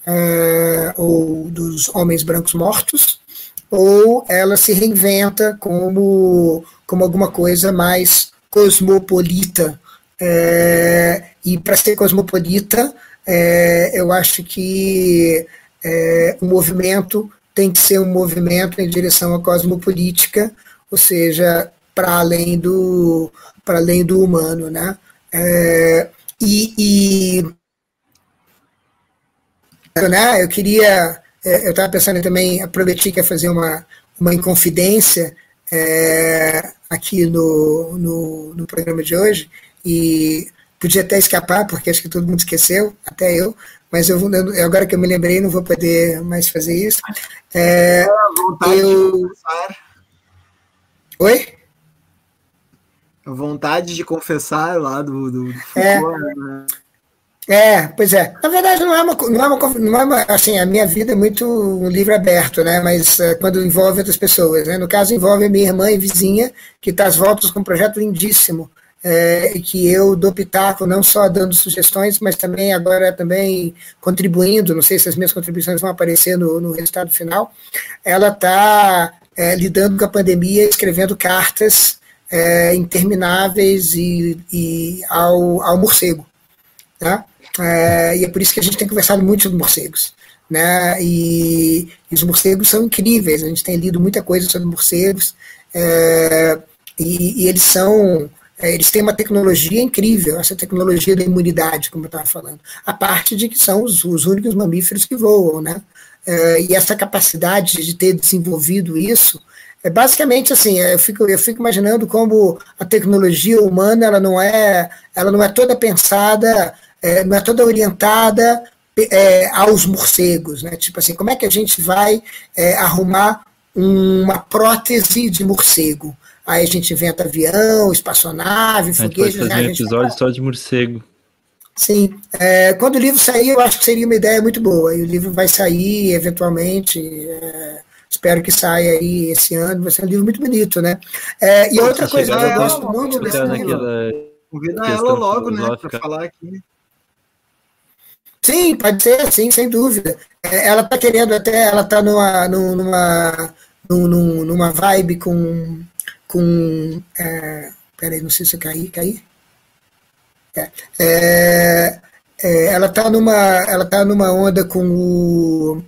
é, ou dos homens brancos mortos, ou ela se reinventa como, como alguma coisa mais cosmopolita. É, e para ser cosmopolita, é, eu acho que é, o movimento tem que ser um movimento em direção à cosmopolítica, ou seja, para além do para além do humano, né? É, e, e né, eu queria, é, eu estava pensando também, aproveitei que ia fazer uma, uma inconfidência é, aqui no, no, no, programa de hoje, e podia até escapar, porque acho que todo mundo esqueceu, até eu, mas eu, agora que eu me lembrei, não vou poder mais fazer isso. É, eu... Oi? A vontade de confessar lá do, do, do é, né? É, pois é. Na verdade, não é uma, não é uma, não é uma assim, a minha vida é muito um livro aberto, né? Mas é, quando envolve outras pessoas, né? No caso, envolve a minha irmã e vizinha, que está às voltas com um projeto lindíssimo, é, que eu dou pitaco, não só dando sugestões, mas também agora também contribuindo, não sei se as minhas contribuições vão aparecer no, no resultado final, ela está é, lidando com a pandemia, escrevendo cartas é, intermináveis e, e ao, ao morcego, tá? É, e é por isso que a gente tem conversado muito sobre morcegos. Né? E, e, os morcegos são incríveis, a gente tem lido muita coisa sobre morcegos, é, e, e, eles são. É, eles têm uma tecnologia incrível, essa tecnologia da imunidade, como eu estava falando. A parte de que são os, os únicos mamíferos que voam, né? É, e essa capacidade de ter desenvolvido isso é basicamente assim. Eu fico, eu fico imaginando como a tecnologia humana ela não é, ela não é toda pensada é, não é toda orientada é, aos morcegos, né? Tipo assim, como é que a gente vai é, arrumar uma prótese de morcego? Aí a gente inventa avião, espaçonave, foguete. A gente pode fazer um episódio só de morcego. Sim. É, quando o livro sair, eu acho que seria uma ideia muito boa. E o livro vai sair eventualmente. É, espero que saia aí esse ano. Vai ser um livro muito bonito, né? É, e outra coisa que eu gosto muito desse livro. Convida ela logo, né, para falar aqui. Sim, pode ser, sim, sem dúvida. É, ela está querendo até, ela está numa, numa, numa, numa vibe com. Com é, peraí, não sei se eu caí, caí? É, é, é, ela está numa, ela tá numa onda com, o,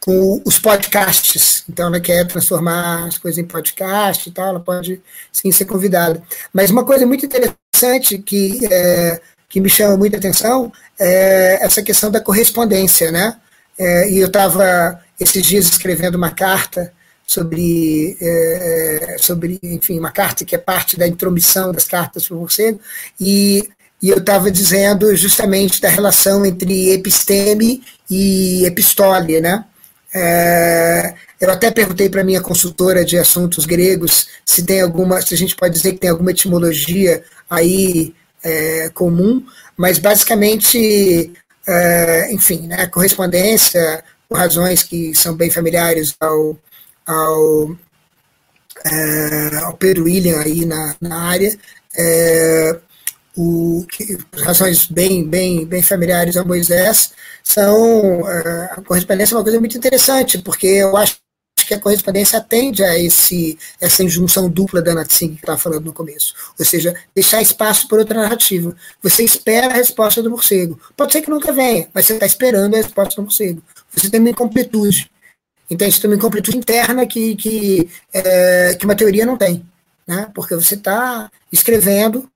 com os podcasts, então ela quer transformar as coisas em podcast e tal, ela pode sim ser convidada. Mas uma coisa muito interessante que é, que me chama muita atenção é essa questão da correspondência, né? É, e eu estava esses dias escrevendo uma carta sobre, é, sobre, enfim, uma carta que é parte da intromissão das cartas para o morcego, e, e eu estava dizendo justamente da relação entre episteme e epistole, né? É, eu até perguntei para minha consultora de assuntos gregos se tem alguma, se a gente pode dizer que tem alguma etimologia aí é, comum, mas basicamente, é, enfim, né, correspondência, por razões que são bem familiares ao, ao, é, ao Pedro William aí na, na área, é, o, que, razões bem, bem, bem familiares ao Moisés, são é, a correspondência é uma coisa muito interessante, porque eu acho que a correspondência atende a esse, essa injunção dupla da Natsing que estava falando no começo. Ou seja, deixar espaço para outra narrativa. Você espera a resposta do morcego. Pode ser que nunca venha, mas você está esperando a resposta do morcego. Você tem uma incompletude. Então, isso tem uma incompletude interna que, que, é, que uma teoria não tem. Né? Porque você está escrevendo,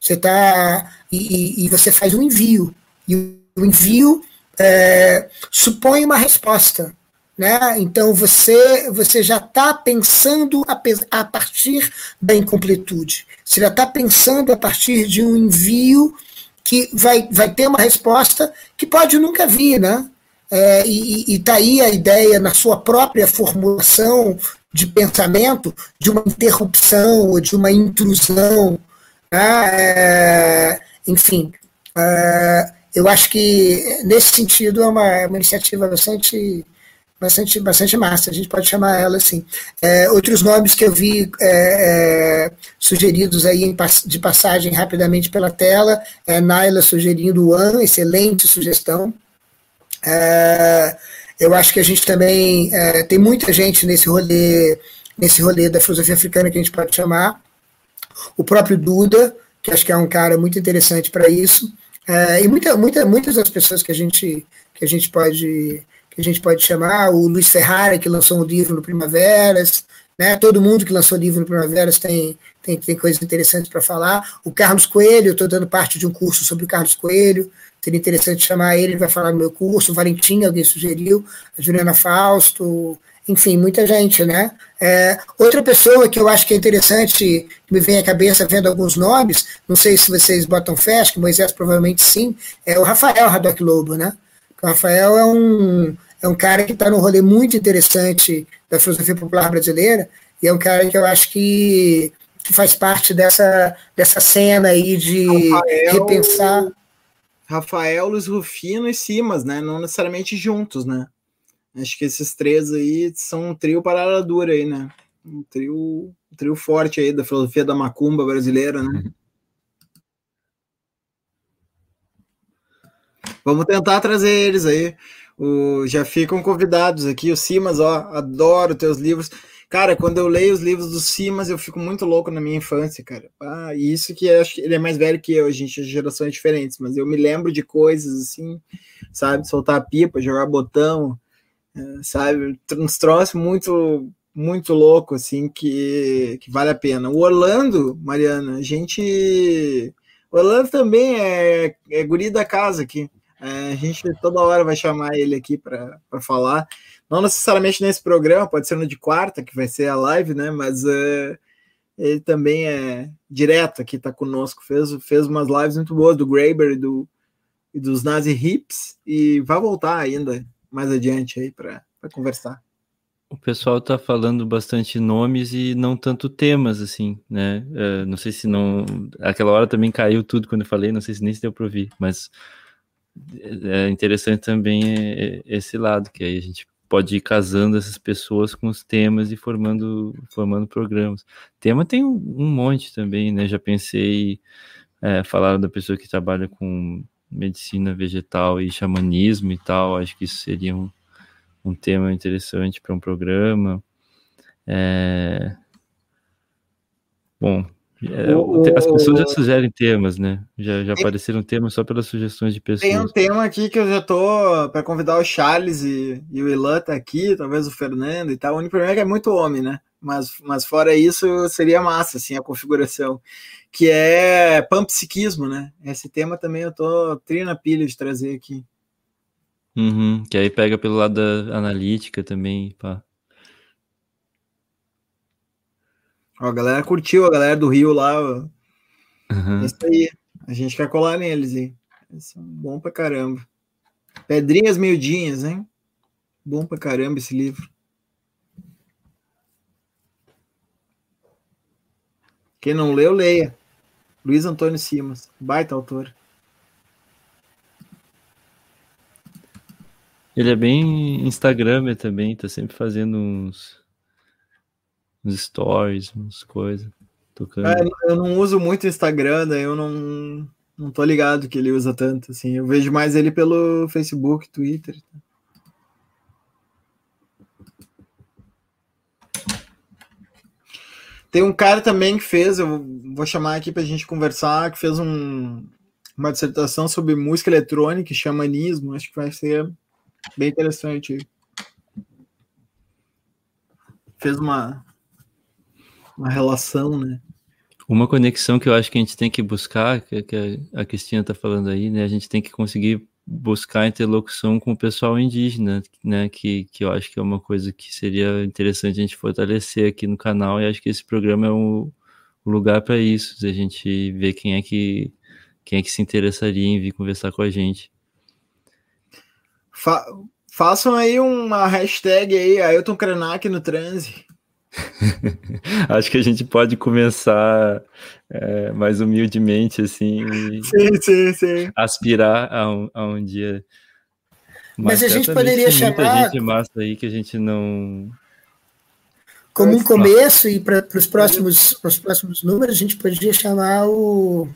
você está. E, e, você faz um envio. E o envio é, supõe uma resposta. né? Então você você já está pensando a, a, partir da incompletude. Você já está pensando a partir de um envio que vai, vai ter uma resposta que pode nunca vir, né? É, e está aí a ideia na sua própria formulação de pensamento de uma interrupção ou de uma intrusão, né? é, enfim. É, eu acho que nesse sentido é uma, é uma iniciativa bastante bastante, bastante massa, a gente pode chamar ela assim. É, outros nomes que eu vi é, é, sugeridos aí em, de passagem rapidamente pela tela, é Naila sugerindo o One, excelente sugestão. É, eu acho que a gente também é, tem muita gente nesse rolê, nesse rolê da filosofia africana que a gente pode chamar. O próprio Duda, que acho que é um cara muito interessante para isso. É, e muita, muita, muitas das pessoas que a gente, que a gente pode que a gente pode chamar, o Luiz Ferrara, que lançou um livro no Primaveras, né? todo mundo que lançou livro no Primaveras tem, tem, tem coisas interessantes para falar. O Carlos Coelho, eu estou dando parte de um curso sobre o Carlos Coelho, seria interessante chamar ele, ele vai falar no meu curso. O Valentim, alguém sugeriu, a Juliana Fausto, enfim, muita gente, né? É, outra pessoa que eu acho que é interessante, que me vem à cabeça vendo alguns nomes, não sei se vocês botam fé, acho que Moisés provavelmente sim, é o Rafael Radoc Lobo, né? O Rafael é um, é um cara que está num rolê muito interessante da filosofia popular brasileira, e é um cara que eu acho que, que faz parte dessa, dessa cena aí de Rafael, repensar. Rafael, Luiz Rufino e Simas, né? Não necessariamente juntos, né? Acho que esses três aí são um trio parada dura aí, né? Um trio, um trio forte aí da filosofia da macumba brasileira, né? Vamos tentar trazer eles aí. O, já ficam convidados aqui. O Simas, ó, adoro teus livros. Cara, quando eu leio os livros do Simas, eu fico muito louco na minha infância, cara. Ah, isso que acho que ele é mais velho que eu, a gente gerações diferentes, mas eu me lembro de coisas assim, sabe? Soltar pipa, jogar botão, é, sabe? Uns troços muito, muito louco, assim, que, que vale a pena. O Orlando, Mariana, a gente. O Orlando também é, é guri da casa aqui. É, a gente toda hora vai chamar ele aqui para falar. Não necessariamente nesse programa, pode ser no de quarta, que vai ser a live, né? Mas uh, ele também é direto aqui, tá conosco. Fez, fez umas lives muito boas do Graeber e, do, e dos Nazi Hips, e vai voltar ainda mais adiante aí para conversar. O pessoal está falando bastante nomes e não tanto temas, assim, né? Uh, não sei se não. Aquela hora também caiu tudo quando eu falei, não sei se nem se deu para ouvir, mas é interessante também é, é esse lado, que aí a gente pode ir casando essas pessoas com os temas e formando, formando programas. Tema tem um, um monte também, né? Já pensei, é, falaram da pessoa que trabalha com medicina vegetal e xamanismo e tal, acho que isso seria um, um tema interessante para um programa. É... Bom, é, o, as pessoas já sugerem temas, né? Já, já apareceram temas só pelas sugestões de pessoas. Tem um tema aqui que eu já tô para convidar o Charles e, e o Ilan tá aqui, talvez o Fernando e tal. O único problema é que é muito homem, né? Mas, mas fora isso, seria massa, assim, a configuração. Que é panpsiquismo, né? Esse tema também eu tô trina pilha de trazer aqui. Uhum, que aí pega pelo lado da analítica também, pá. Ó, a galera curtiu, a galera do Rio lá. Uhum. É isso aí. A gente quer colar neles, hein? São bom pra caramba. Pedrinhas Miudinhas, hein? Bom pra caramba esse livro. Quem não leu, leia. Luiz Antônio Simas, baita autor. Ele é bem Instagramer também, tá sempre fazendo uns uns stories, umas coisas. Tocando. É, eu não uso muito Instagram, daí eu não, não tô ligado que ele usa tanto, assim. Eu vejo mais ele pelo Facebook, Twitter. Tem um cara também que fez, eu vou chamar aqui para a gente conversar, que fez um, uma dissertação sobre música eletrônica e xamanismo. Acho que vai ser bem interessante. Fez uma, uma relação, né? Uma conexão que eu acho que a gente tem que buscar, que, que a Cristina está falando aí, né? A gente tem que conseguir buscar interlocução com o pessoal indígena, né? Que, que eu acho que é uma coisa que seria interessante a gente fortalecer aqui no canal, e acho que esse programa é o, o lugar para isso, a gente ver quem é que quem é que se interessaria em vir conversar com a gente. Fa façam aí uma hashtag aí, Ailton Krenak no transe. Acho que a gente pode começar é, mais humildemente, assim, sim, sim, sim. aspirar a um, a um dia. Mas, Mas a gente poderia chamar. Muita gente massa aí que a gente não. Como um começo e para os próximos, próximos números, a gente poderia chamar o,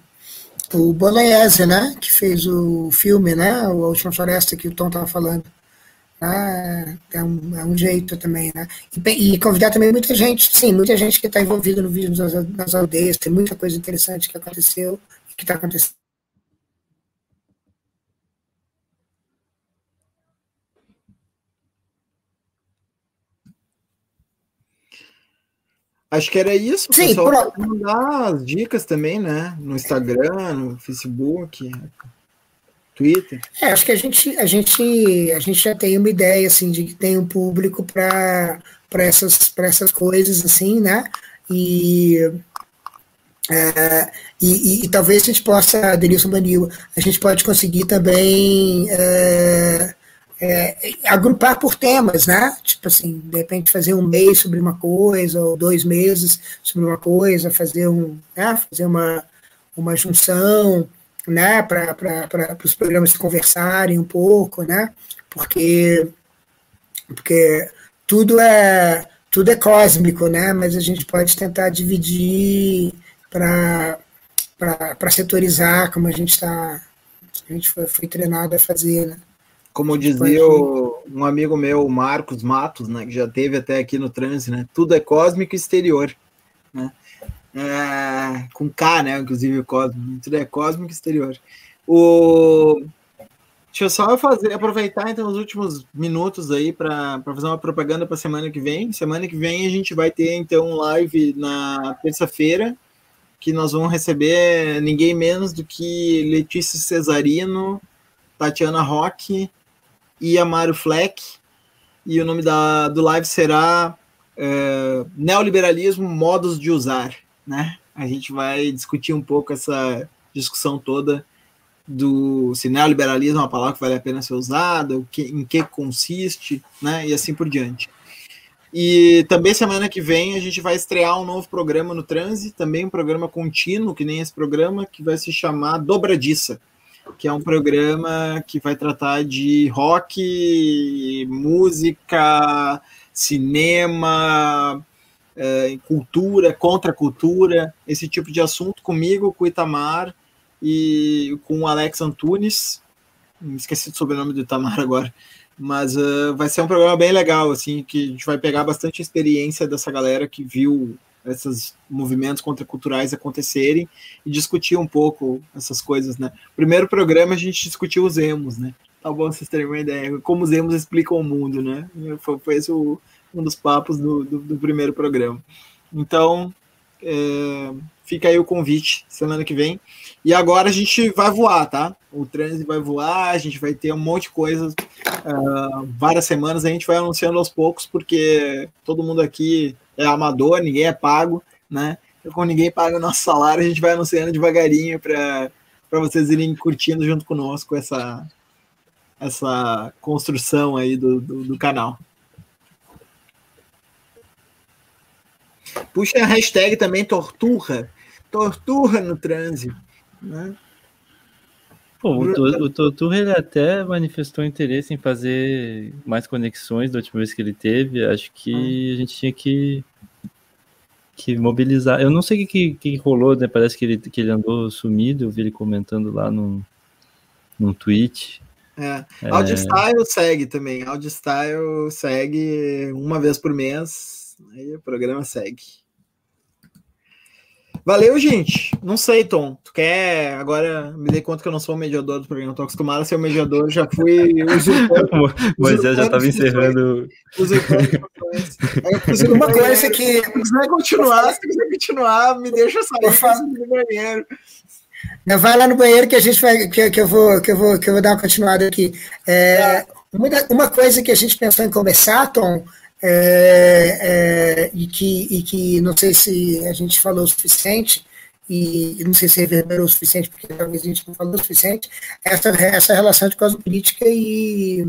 o Bolognese, né? Que fez o filme, né? A Última Floresta que o Tom estava falando. Ah, é, um, é um jeito também, né? E, e, convidar também muita gente, sim, muita gente que está envolvida no vídeo nas, nas aldeias, tem muita coisa interessante que aconteceu e que está acontecendo. Acho que era isso. Sim, pessoal pronto. mandar as dicas também, né? No Instagram, no Facebook. Twitter? É, acho que a gente, a gente, a gente já tem uma ideia assim de que tem um público para essas, essas coisas assim, né? E, é, e, e, talvez a gente possa, Denilson Banil, a gente pode conseguir também é, é, agrupar por temas, né? Tipo assim, de repente fazer um mês sobre uma coisa, ou dois meses sobre uma coisa, fazer um, né? fazer uma, uma junção né, para os programas conversarem um pouco, né, porque, porque tudo é tudo é cósmico, né, mas a gente pode tentar dividir para setorizar, como a gente está a gente foi, foi, treinado a fazer, né. Como dizia pode... um amigo meu, Marcos Matos, né, que já teve até aqui no trânsito, né, tudo é cósmico exterior, né, é, com K, né? Inclusive o cósmico, tudo é cósmico exterior. O... Deixa eu só fazer, aproveitar então os últimos minutos aí para fazer uma propaganda para semana que vem. Semana que vem a gente vai ter então um live na terça-feira, que nós vamos receber ninguém menos do que Letícia Cesarino, Tatiana Roque e Amaro Fleck. E o nome da, do live será é, Neoliberalismo Modos de Usar né? A gente vai discutir um pouco essa discussão toda do se neoliberalismo é uma palavra que vale a pena ser usada, o que, em que consiste, né? E assim por diante. E também semana que vem a gente vai estrear um novo programa no Transe, também um programa contínuo, que nem esse programa, que vai se chamar Dobradiça, que é um programa que vai tratar de rock, música, cinema, é, cultura, contra cultura, esse tipo de assunto comigo, com o Itamar e com o Alex Antunes. Esqueci do sobrenome do Itamar agora. Mas uh, vai ser um programa bem legal, assim, que a gente vai pegar bastante experiência dessa galera que viu esses movimentos contraculturais acontecerem e discutir um pouco essas coisas, né? Primeiro programa a gente discutiu os emos, né? Tá bom vocês terem uma ideia, como os emos explicam o mundo, né? Foi, foi esse o, um dos papos do, do, do primeiro programa. Então, é, fica aí o convite semana que vem. E agora a gente vai voar, tá? O trânsito vai voar, a gente vai ter um monte de coisas, uh, várias semanas a gente vai anunciando aos poucos, porque todo mundo aqui é amador, ninguém é pago, né? Então, como ninguém paga o nosso salário, a gente vai anunciando devagarinho para vocês irem curtindo junto conosco essa, essa construção aí do, do, do canal. Puxa a hashtag também tortura. Tortura no trânsito. Né? Pô, o, Torturra ele até manifestou interesse em fazer mais conexões da última vez que ele teve. Acho que ah. a gente tinha que, que mobilizar. Eu não sei o que, que, que, rolou, né? Parece que ele, que ele andou sumido. Eu vi ele comentando lá no, no tweet. É. é. Audiostyle segue também. Audiostyle segue uma vez por mês Aí o programa segue. Valeu, gente. Não sei, Tom. Tu quer. Agora me dei conta que eu não sou o mediador do programa. Estou acostumado a ser o mediador. Já fui Mas eu já estava encerrando. Uma coisa que. Se quiser continuar, se quiser continuar, me deixa sair do banheiro. Não, vai lá no banheiro que a gente vai, que, que, eu, vou, que, eu, vou, que eu vou dar uma continuada aqui. É, uma, uma coisa que a gente pensou em começar, Tom, é, é, e, que, e que não sei se a gente falou o suficiente, e não sei se reverberou o suficiente, porque talvez a gente não falou o suficiente, essa, essa relação de cosmopolítica e,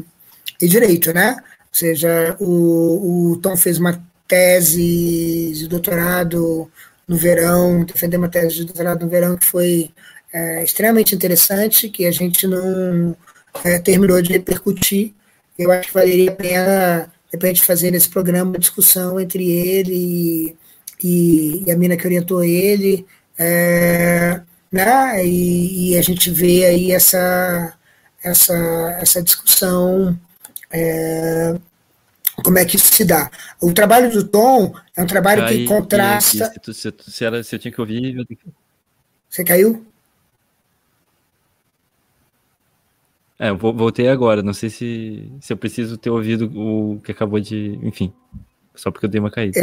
e direito, né? Ou seja, o, o Tom fez uma tese de doutorado no verão, defender uma tese de doutorado no verão que foi é, extremamente interessante, que a gente não é, terminou de repercutir. Eu acho que valeria a pena, de repente, fazer nesse programa uma discussão entre ele e, e a mina que orientou ele, é, né? E, e, a gente vê aí essa, essa, essa discussão é, como é que isso se dá. O trabalho do Tom é um trabalho que contrasta. se, se, se, se eu tinha que ouvir. Eu... Você caiu? É, eu voltei agora. Não sei se, se eu preciso ter ouvido o que acabou de. Enfim, só porque eu dei uma caída.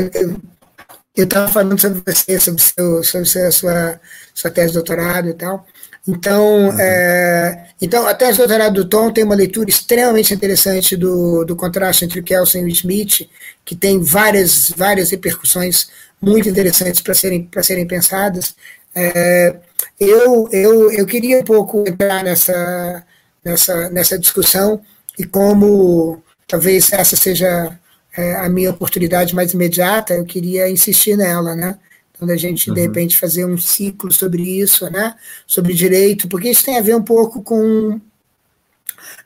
Eu estava falando sobre você, sobre, seu, sobre a sua, sua tese de doutorado e tal. Então, uhum. é, então, a tese de doutorado do Tom tem uma leitura extremamente interessante do, do contraste entre Kelsen e Smith, que tem várias, várias repercussões muito interessantes para serem, serem pensadas. É, eu, eu, eu queria um pouco entrar nessa, nessa, nessa discussão e como talvez essa seja é, a minha oportunidade mais imediata, eu queria insistir nela, né? quando a gente, uhum. de repente, fazer um ciclo sobre isso, né? sobre direito, porque isso tem a ver um pouco com,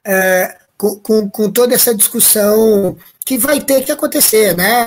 é, com, com, com, toda essa discussão que vai ter que acontecer, né?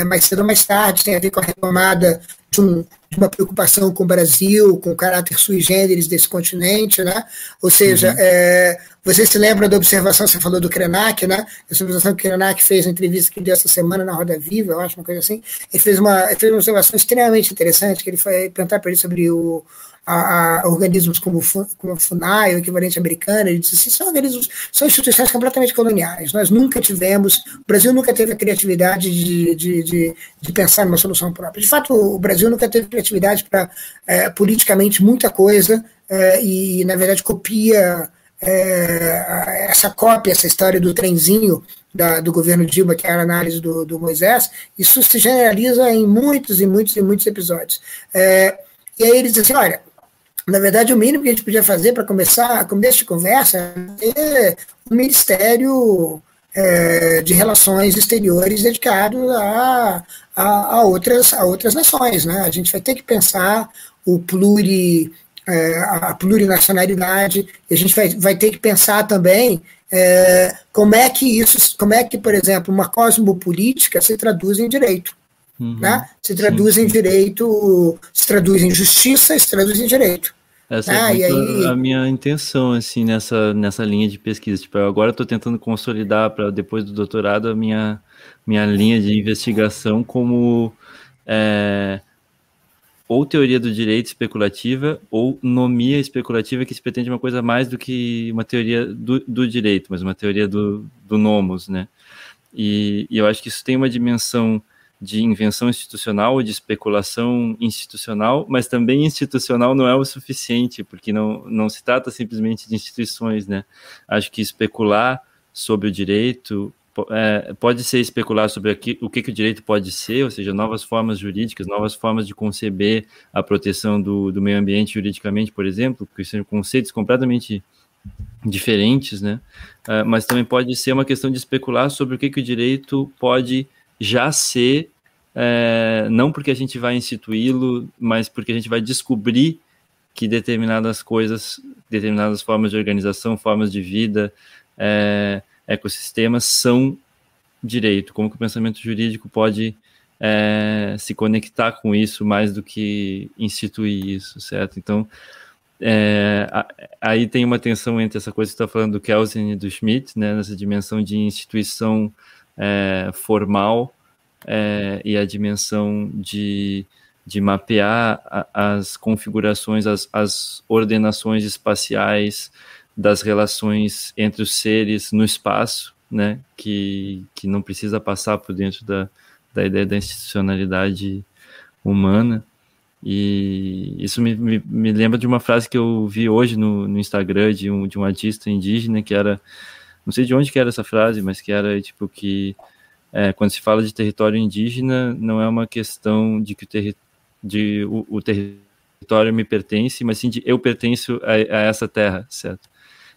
É, mais cedo ou mais tarde, tem a ver com a retomada de, um, uma preocupação com o Brasil, com o caráter sui generis desse continente, né? Ou seja, uhum. é, você se lembra da observação, você falou do Krenak, né? Essa observação que o Krenak fez na entrevista que deu essa semana na Roda Viva, eu acho, uma coisa assim. Ele fez uma, ele fez uma observação extremamente interessante, que ele foi perguntar para ele sobre o, a, a, organismos como, como a FUNAI, o equivalente americano, ele disse assim, são organismos, são instituições completamente coloniais. Nós nunca tivemos, o Brasil nunca teve a criatividade de, de, de, de pensar numa solução própria. De fato, o Brasil nunca teve criatividade para, é, politicamente, muita coisa, é, e, na verdade, copia é, essa cópia, essa história do trenzinho da, do governo Dilma, que era a análise do, do Moisés, isso se generaliza em muitos e muitos e muitos episódios. É, e aí eles dizem assim, olha, na verdade, o mínimo que a gente podia fazer para começar, começo de conversa, é um ministério é, de relações exteriores dedicado a, a, a, outras, a outras nações. Né? A gente vai ter que pensar o pluri, é, a plurinacionalidade, e a gente vai, vai ter que pensar também é, como é que isso, como é que, por exemplo, uma cosmopolítica se traduz em direito. Uhum, né? Se traduz sim. em direito, se traduz em justiça, se traduz em direito. Essa ah, é aí... a minha intenção, assim, nessa, nessa linha de pesquisa. Tipo, agora estou tentando consolidar para depois do doutorado a minha, minha linha de investigação como é, ou teoria do direito especulativa ou nomia especulativa que se pretende uma coisa mais do que uma teoria do, do direito, mas uma teoria do, do nomos, né? E, e eu acho que isso tem uma dimensão de invenção institucional de especulação institucional, mas também institucional não é o suficiente, porque não, não se trata simplesmente de instituições, né? Acho que especular sobre o direito é, pode ser especular sobre aqui, o que, que o direito pode ser, ou seja, novas formas jurídicas, novas formas de conceber a proteção do, do meio ambiente juridicamente, por exemplo, que são conceitos completamente diferentes, né? Uh, mas também pode ser uma questão de especular sobre o que, que o direito pode já ser, é, não porque a gente vai instituí-lo, mas porque a gente vai descobrir que determinadas coisas, determinadas formas de organização, formas de vida, é, ecossistemas são direito, como que o pensamento jurídico pode é, se conectar com isso mais do que instituir isso, certo? Então, é, aí tem uma tensão entre essa coisa que está falando do Kelsen e do Schmidt, né, nessa dimensão de instituição é, formal é, e a dimensão de, de mapear as configurações, as, as ordenações espaciais das relações entre os seres no espaço, né, que, que não precisa passar por dentro da, da ideia da institucionalidade humana. E isso me, me, me, lembra de uma frase que eu vi hoje no, no Instagram de um, de um artista indígena que era, não sei de onde que era essa frase, mas que era tipo que é, quando se fala de território indígena, não é uma questão de que o, terri de, o, o território me pertence, mas sim de eu pertenço a, a essa terra, certo?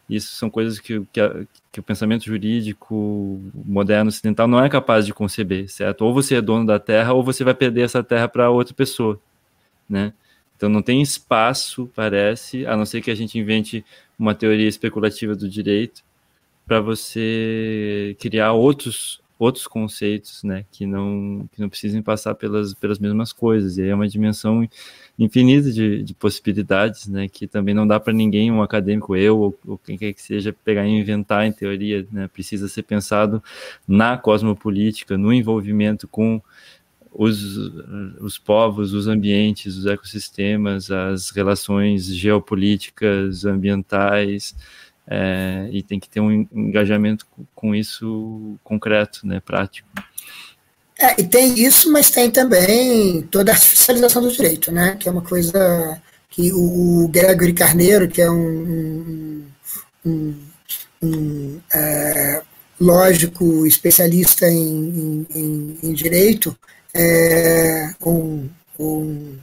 Isso são coisas que, que, a, que, o pensamento jurídico moderno ocidental não é capaz de conceber, certo? Ou você é dono da terra, ou você vai perder essa terra para outra pessoa né? Então não tem espaço, parece, a não ser que a gente invente uma teoria especulativa do direito para você criar outros outros conceitos, né, que não que não precisem passar pelas pelas mesmas coisas. E aí é uma dimensão infinita de, de possibilidades, né, que também não dá para ninguém, um acadêmico, eu ou, ou, quem quer que seja, pegar e inventar em teoria, né, precisa ser pensado na cosmopolítica, no envolvimento com os, os povos, os ambientes, os ecossistemas, as relações geopolíticas, ambientais, é, e tem que ter um engajamento com isso concreto, né, prático. É, e tem isso, mas tem também toda a artificialização do direito, né, que é uma coisa que o, Gregory Carneiro, que é um, um, um, um é, lógico especialista em, em, em direito, é, um, um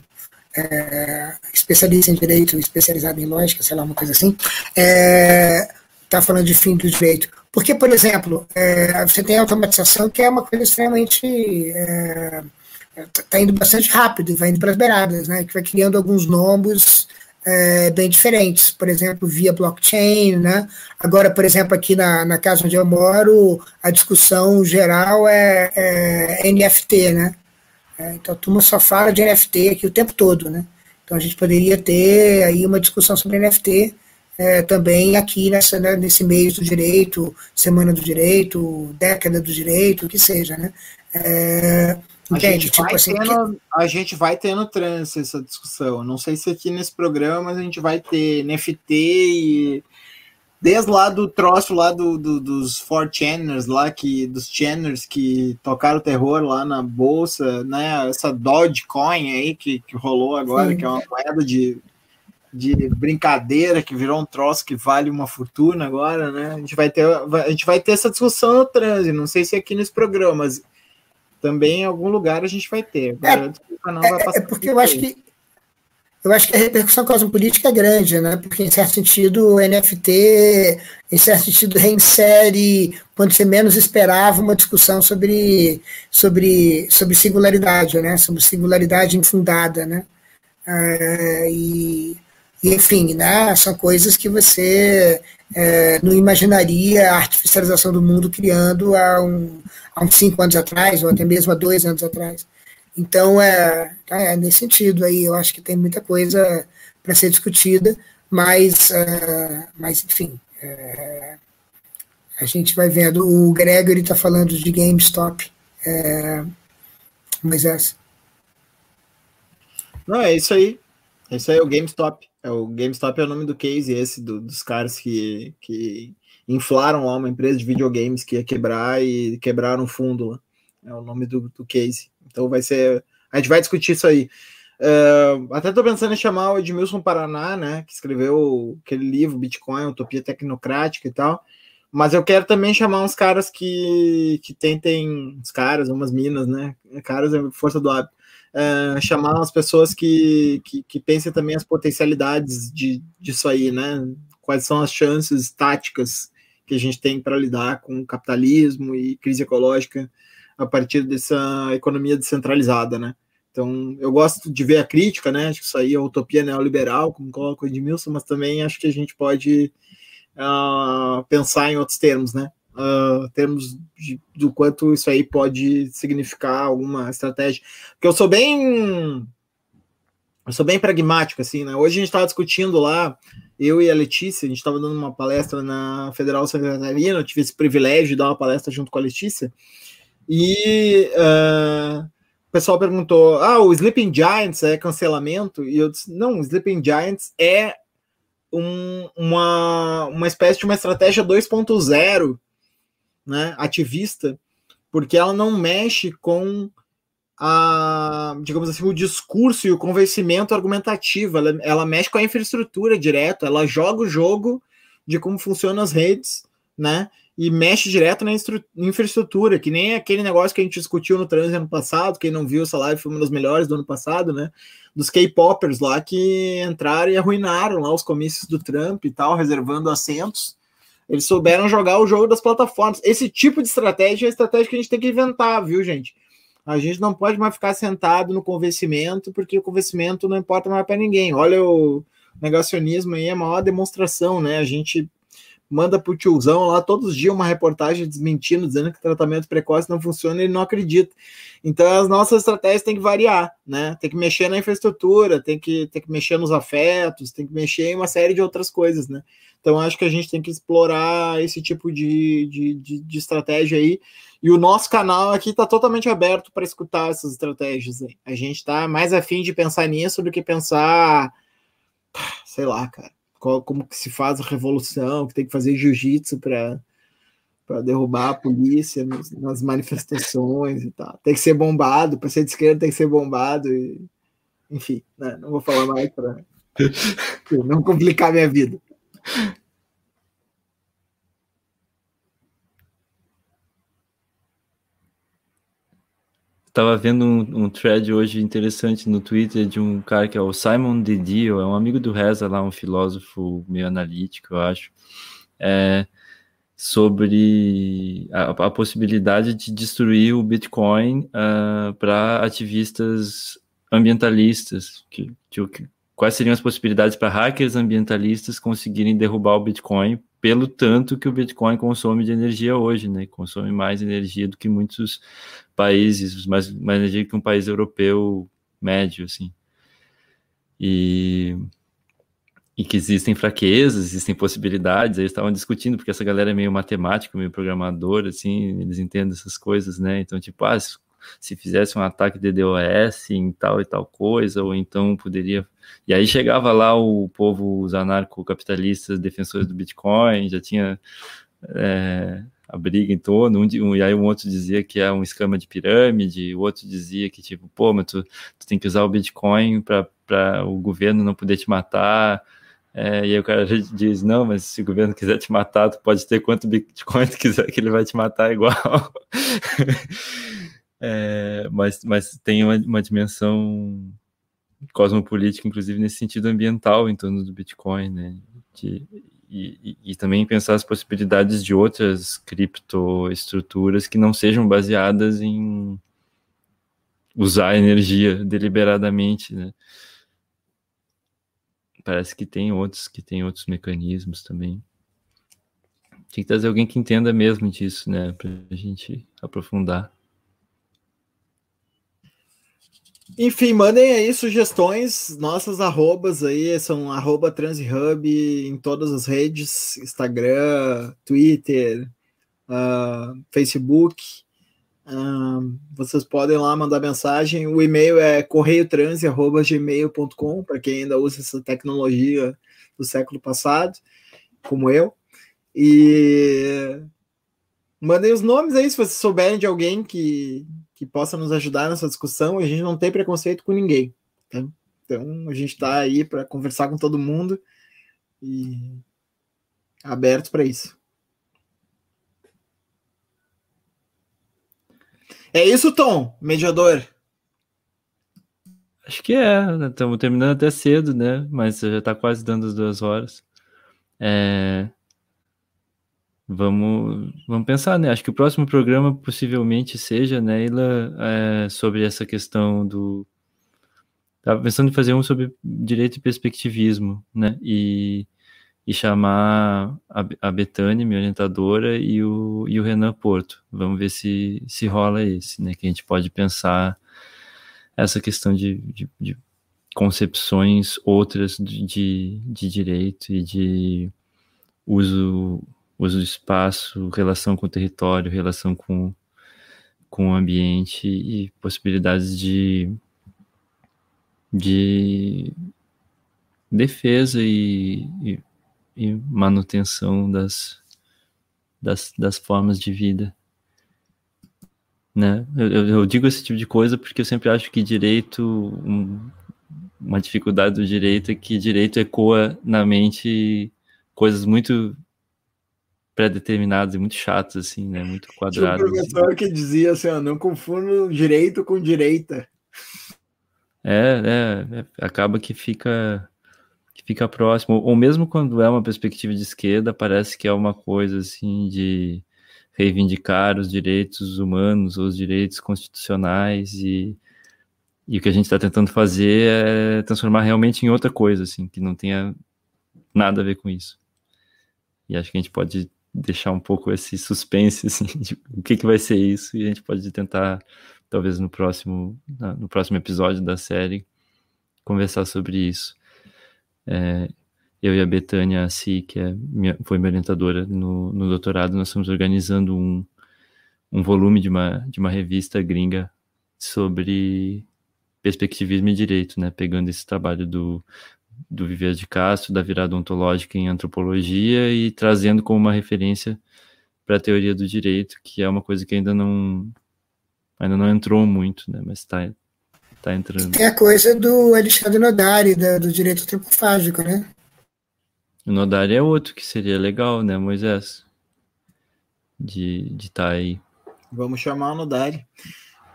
é, especialista em direito, especializado em lógica, sei lá, uma coisa assim, está é, tá falando de fim do direito. Porque, por exemplo, é, você tem a automatização que é uma coisa extremamente. está é, indo bastante rápido, vai indo para as beiradas, né, que vai criando alguns nomes é, bem diferentes, por exemplo, via blockchain, né? Agora, por exemplo, aqui na, na casa onde eu moro, a discussão geral é, é NFT, né? É, então a turma só fala de NFT aqui o tempo todo, né? Então a gente poderia ter aí uma discussão sobre NFT é, também aqui nessa, né, nesse mês do direito, semana do direito, década do direito, o que seja, né? É, a gente, tipo assim, tendo, que... a gente vai tendo trânsito essa discussão. Não sei se aqui nesse programa a gente vai ter NFT e desde lá do troço lá do, do, dos four channers lá que dos channers que tocaram terror lá na bolsa, né? Essa Dogecoin aí que, que rolou agora, Sim. que é uma moeda de, de brincadeira que virou um troço que vale uma fortuna agora, né? A gente vai ter a gente vai ter essa discussão no trânsito, não sei se aqui nesse programa, mas também em algum lugar a gente vai ter. Agora, é, é, é porque eu acho que eu acho que a repercussão cosmopolítica é grande, né? Porque, em certo sentido, o NFT, em certo sentido, reinsere, quando você menos esperava, uma discussão sobre, sobre, sobre singularidade, né? Sobre singularidade infundada, né? E, e, enfim, né? São coisas que você é, não imaginaria a artificialização do mundo criando há, um, há uns cinco anos atrás, ou até mesmo há dois anos atrás. Então, é, é nesse sentido aí, eu acho que tem muita coisa para ser discutida, mas, uh, mas enfim, é, a gente vai vendo. O Gregory está falando de GameStop, é, mas é Não, é isso aí. É isso aí, é o GameStop. É, o GameStop é o nome do case esse do, dos caras que, que inflaram lá uma empresa de videogames que ia quebrar e quebraram o fundo lá. É o nome do, do case. Então vai ser. A gente vai discutir isso aí. Uh, até estou pensando em chamar o Edmilson Paraná, né? Que escreveu aquele livro Bitcoin, Utopia Tecnocrática e tal. Mas eu quero também chamar uns caras que, que tentem. Uns caras, umas minas, né? Caras é força do hábito. Uh, chamar as pessoas que, que, que, pensem também as potencialidades de, disso aí, né? Quais são as chances táticas que a gente tem para lidar com capitalismo e crise ecológica a partir dessa economia descentralizada, né? Então, eu gosto de ver a crítica, né? Acho que isso aí é utopia neoliberal, como coloca o Edmilson, mas também acho que a gente pode uh, pensar em outros termos, né? Uh, termos de, do quanto isso aí pode significar alguma estratégia. Porque eu sou bem. Eu sou bem pragmático, assim, né? Hoje a gente estava discutindo lá, eu e a Letícia, a gente estava dando uma palestra na Federal Santa Catarina, eu tive esse privilégio de dar uma palestra junto com a Letícia. E uh, o pessoal perguntou: ah, o Sleeping Giants é cancelamento? E eu disse: não, o Sleeping Giants é um, uma, uma espécie de uma estratégia 2.0 né, ativista, porque ela não mexe com a, digamos assim, o discurso e o convencimento argumentativo. Ela, ela mexe com a infraestrutura direto, ela joga o jogo de como funcionam as redes, né? E mexe direto na infraestrutura, que nem aquele negócio que a gente discutiu no trânsito ano passado. Quem não viu essa live foi uma das melhores do ano passado, né? Dos K-Poppers lá que entraram e arruinaram lá os comícios do Trump e tal, reservando assentos. Eles souberam jogar o jogo das plataformas. Esse tipo de estratégia é a estratégia que a gente tem que inventar, viu, gente? A gente não pode mais ficar sentado no convencimento, porque o convencimento não importa mais para ninguém. Olha o negacionismo aí, é a maior demonstração, né? A gente manda pro tiozão lá todos os dias uma reportagem desmentindo, dizendo que tratamento precoce não funciona e ele não acredita. Então as nossas estratégias têm que variar, né? Tem que mexer na infraestrutura, tem que, tem que mexer nos afetos, tem que mexer em uma série de outras coisas, né? Então acho que a gente tem que explorar esse tipo de, de, de, de estratégia aí. E o nosso canal aqui está totalmente aberto para escutar essas estratégias. Aí. A gente está mais afim de pensar nisso do que pensar, sei lá, cara, qual, como que se faz a revolução, que tem que fazer jiu-jitsu para para derrubar a polícia nos, nas manifestações e tal. Tem que ser bombado, para ser de esquerda tem que ser bombado. E, enfim, né? não vou falar mais para não complicar minha vida. Tava vendo um, um, thread hoje interessante no Twitter de um cara que é o Simon Didio, é um amigo do Reza lá, um filósofo meio analítico, eu acho, é, sobre a, a, possibilidade de destruir o Bitcoin uh, ah, para ativistas ambientalistas, que, que, quais seriam as possibilidades para hackers ambientalistas conseguirem derrubar o Bitcoin pelo tanto que o Bitcoin consome de energia hoje, né? Consome mais energia do que muitos países, mais, mais energia que um país europeu médio, assim. E, e que existem fraquezas, existem possibilidades, eles estavam discutindo, porque essa galera é meio matemática, meio programadora, assim, eles entendem essas coisas, né? Então, tipo, ah, se fizesse um ataque de DOS em tal e tal coisa, ou então poderia. E aí chegava lá o povo, os anarcocapitalistas, defensores do Bitcoin, já tinha é, a briga em torno, um, um, e aí um outro dizia que é um esquema de pirâmide, o outro dizia que, tipo, pô, mas tu, tu tem que usar o Bitcoin para o governo não poder te matar. É, e aí o cara diz, não, mas se o governo quiser te matar, tu pode ter quanto Bitcoin tu quiser que ele vai te matar igual. É, mas, mas tem uma, uma dimensão cosmopolítica, inclusive nesse sentido ambiental em torno do Bitcoin, né? De, e, e, também pensar as possibilidades de outras criptoestruturas que não sejam baseadas em usar energia deliberadamente, né? Parece que tem outros que tem outros mecanismos também. Tem que trazer alguém que entenda mesmo disso, né, para a gente aprofundar. Enfim, mandem aí sugestões, nossas arrobas aí são arroba TransHub em todas as redes, Instagram, Twitter, uh, Facebook. Uh, vocês podem lá mandar mensagem. O e-mail é correiotrans@gmail.com para quem ainda usa essa tecnologia do século passado, como eu. E mandem os nomes aí se vocês souberem de alguém que que possa nos ajudar nessa discussão a gente não tem preconceito com ninguém. Tá? Então a gente está aí para conversar com todo mundo e aberto para isso. É isso, Tom, mediador. Acho que é, estamos terminando até cedo, né? Mas já está quase dando as duas horas. É, Vamos, vamos pensar, né? Acho que o próximo programa possivelmente seja, Neila, é, sobre essa questão do. Estava pensando em fazer um sobre direito e perspectivismo, né? E, e chamar a, a Betânia, minha orientadora, e o, e o Renan Porto. Vamos ver se, se rola esse, né? Que a gente pode pensar essa questão de, de, de concepções outras de, de direito e de uso uso do espaço, relação com o território, relação com, com o ambiente e possibilidades de, de defesa e, e, e manutenção das, das, das formas de vida. Né? Eu, eu, digo esse tipo de coisa porque eu sempre acho que direito, um, uma dificuldade do direito é que direito ecoa na mente coisas muito pré-determinadas e muito chatas, assim, né? Muito quadradas. Tinha um professor assim. que dizia assim, ó, não confundo direito com direita. É, é, é, acaba que fica que fica próximo, ou mesmo quando é uma perspectiva de esquerda, parece que é uma coisa assim de reivindicar os direitos humanos, os direitos constitucionais e, e o que a gente está tentando fazer é transformar realmente em outra coisa, assim, que não tenha nada a ver com isso. E acho que a gente pode deixar um pouco esse suspense, assim, de o que, que vai ser isso, e a gente pode tentar, talvez no próximo, no próximo episódio da série, conversar sobre isso. É, eu e a Betânia Si, que é minha, foi minha orientadora no, no doutorado, nós estamos organizando um, um volume de uma, de uma revista gringa sobre perspectivismo e direito, né? Pegando esse trabalho do, do Viver de Castro, da virada ontológica em antropologia e trazendo como uma referência para a teoria do direito, que é uma coisa que ainda não ainda não entrou muito, né? Mas está tá entrando. Tem a coisa do Alexandre Nodari, da, do direito antropofágico, né? O Nodari é outro que seria legal, né, Moisés? De estar de tá aí. Vamos chamar o Nodari.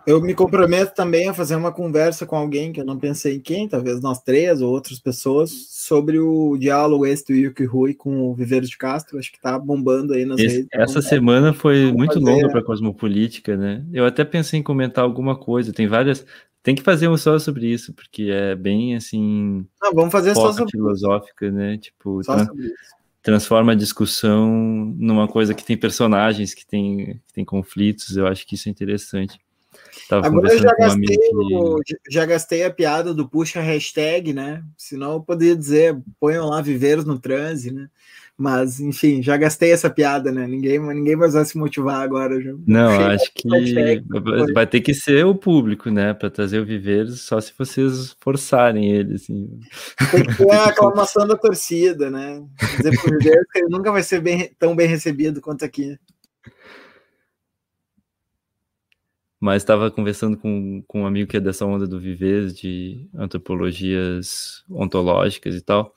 Eu me comprometo também a fazer uma conversa com alguém que eu não pensei em quem, talvez nós três ou outras pessoas, sobre o diálogo esse do Yuki Rui com o Viveiros de Castro. Acho que tá bombando aí nas esse, redes. Essa semana foi muito fazer... longa para a Cosmopolítica, né? Eu até pensei em comentar alguma coisa. Tem várias. Tem que fazer um só sobre isso, porque é bem assim. Vamos fazer só sobre filosófica, né? Tipo, tra transforma a discussão numa coisa que tem personagens, que tem, que tem conflitos. Eu acho que isso é interessante. Tava Agora eu já gastei, já gastei a piada do puxa hashtag, né? Senão eu poderia dizer, ponham lá viveiros no transe, né? Mas, enfim, já gastei essa piada, né? Ninguém, ninguém vai se motivar agora. Já. Não, acho que vai ter que ser o público, né? Para trazer o Viveiro, só se vocês forçarem ele, assim. Tem que ter a aclamação da torcida, né? Dizer pro Viveiro que ele nunca vai ser bem, tão bem recebido quanto aqui. Mas estava conversando com, com um amigo que é dessa onda do Viver, de antropologias ontológicas e tal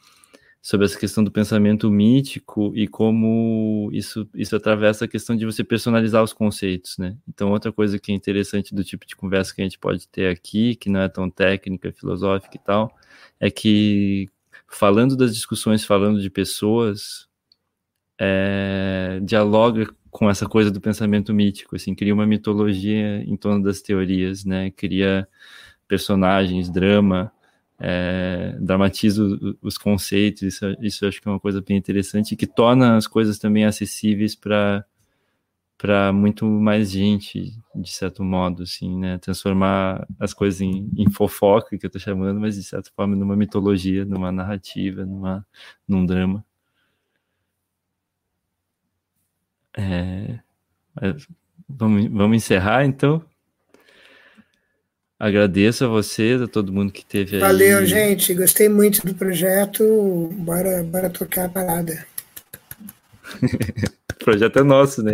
sobre essa questão do pensamento mítico e como isso, isso atravessa a questão de você personalizar os conceitos, né? Então, outra coisa que é interessante do tipo de conversa que a gente pode ter aqui, que não é tão técnica, filosófica e tal, é que falando das discussões, falando de pessoas, é, dialoga com essa coisa do pensamento mítico, assim, cria uma mitologia em torno das teorias, né? Cria personagens, drama, é, dramatiza os conceitos, isso, isso acho que é uma coisa bem interessante que torna as coisas também acessíveis para para muito mais gente, de certo modo, assim, né? Transformar as coisas em, em fofoca, que eu estou chamando, mas de certa forma numa mitologia, numa narrativa, numa, num drama. É, vamos, vamos encerrar, então? Agradeço a vocês, a todo mundo que teve aí. Valeu, gente. Gostei muito do projeto. Bora, bora tocar a parada. o projeto é nosso, né?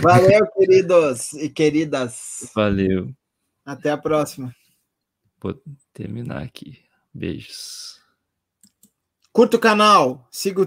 Valeu, queridos e queridas. Valeu. Até a próxima. Vou terminar aqui. Beijos. Curta o canal, siga o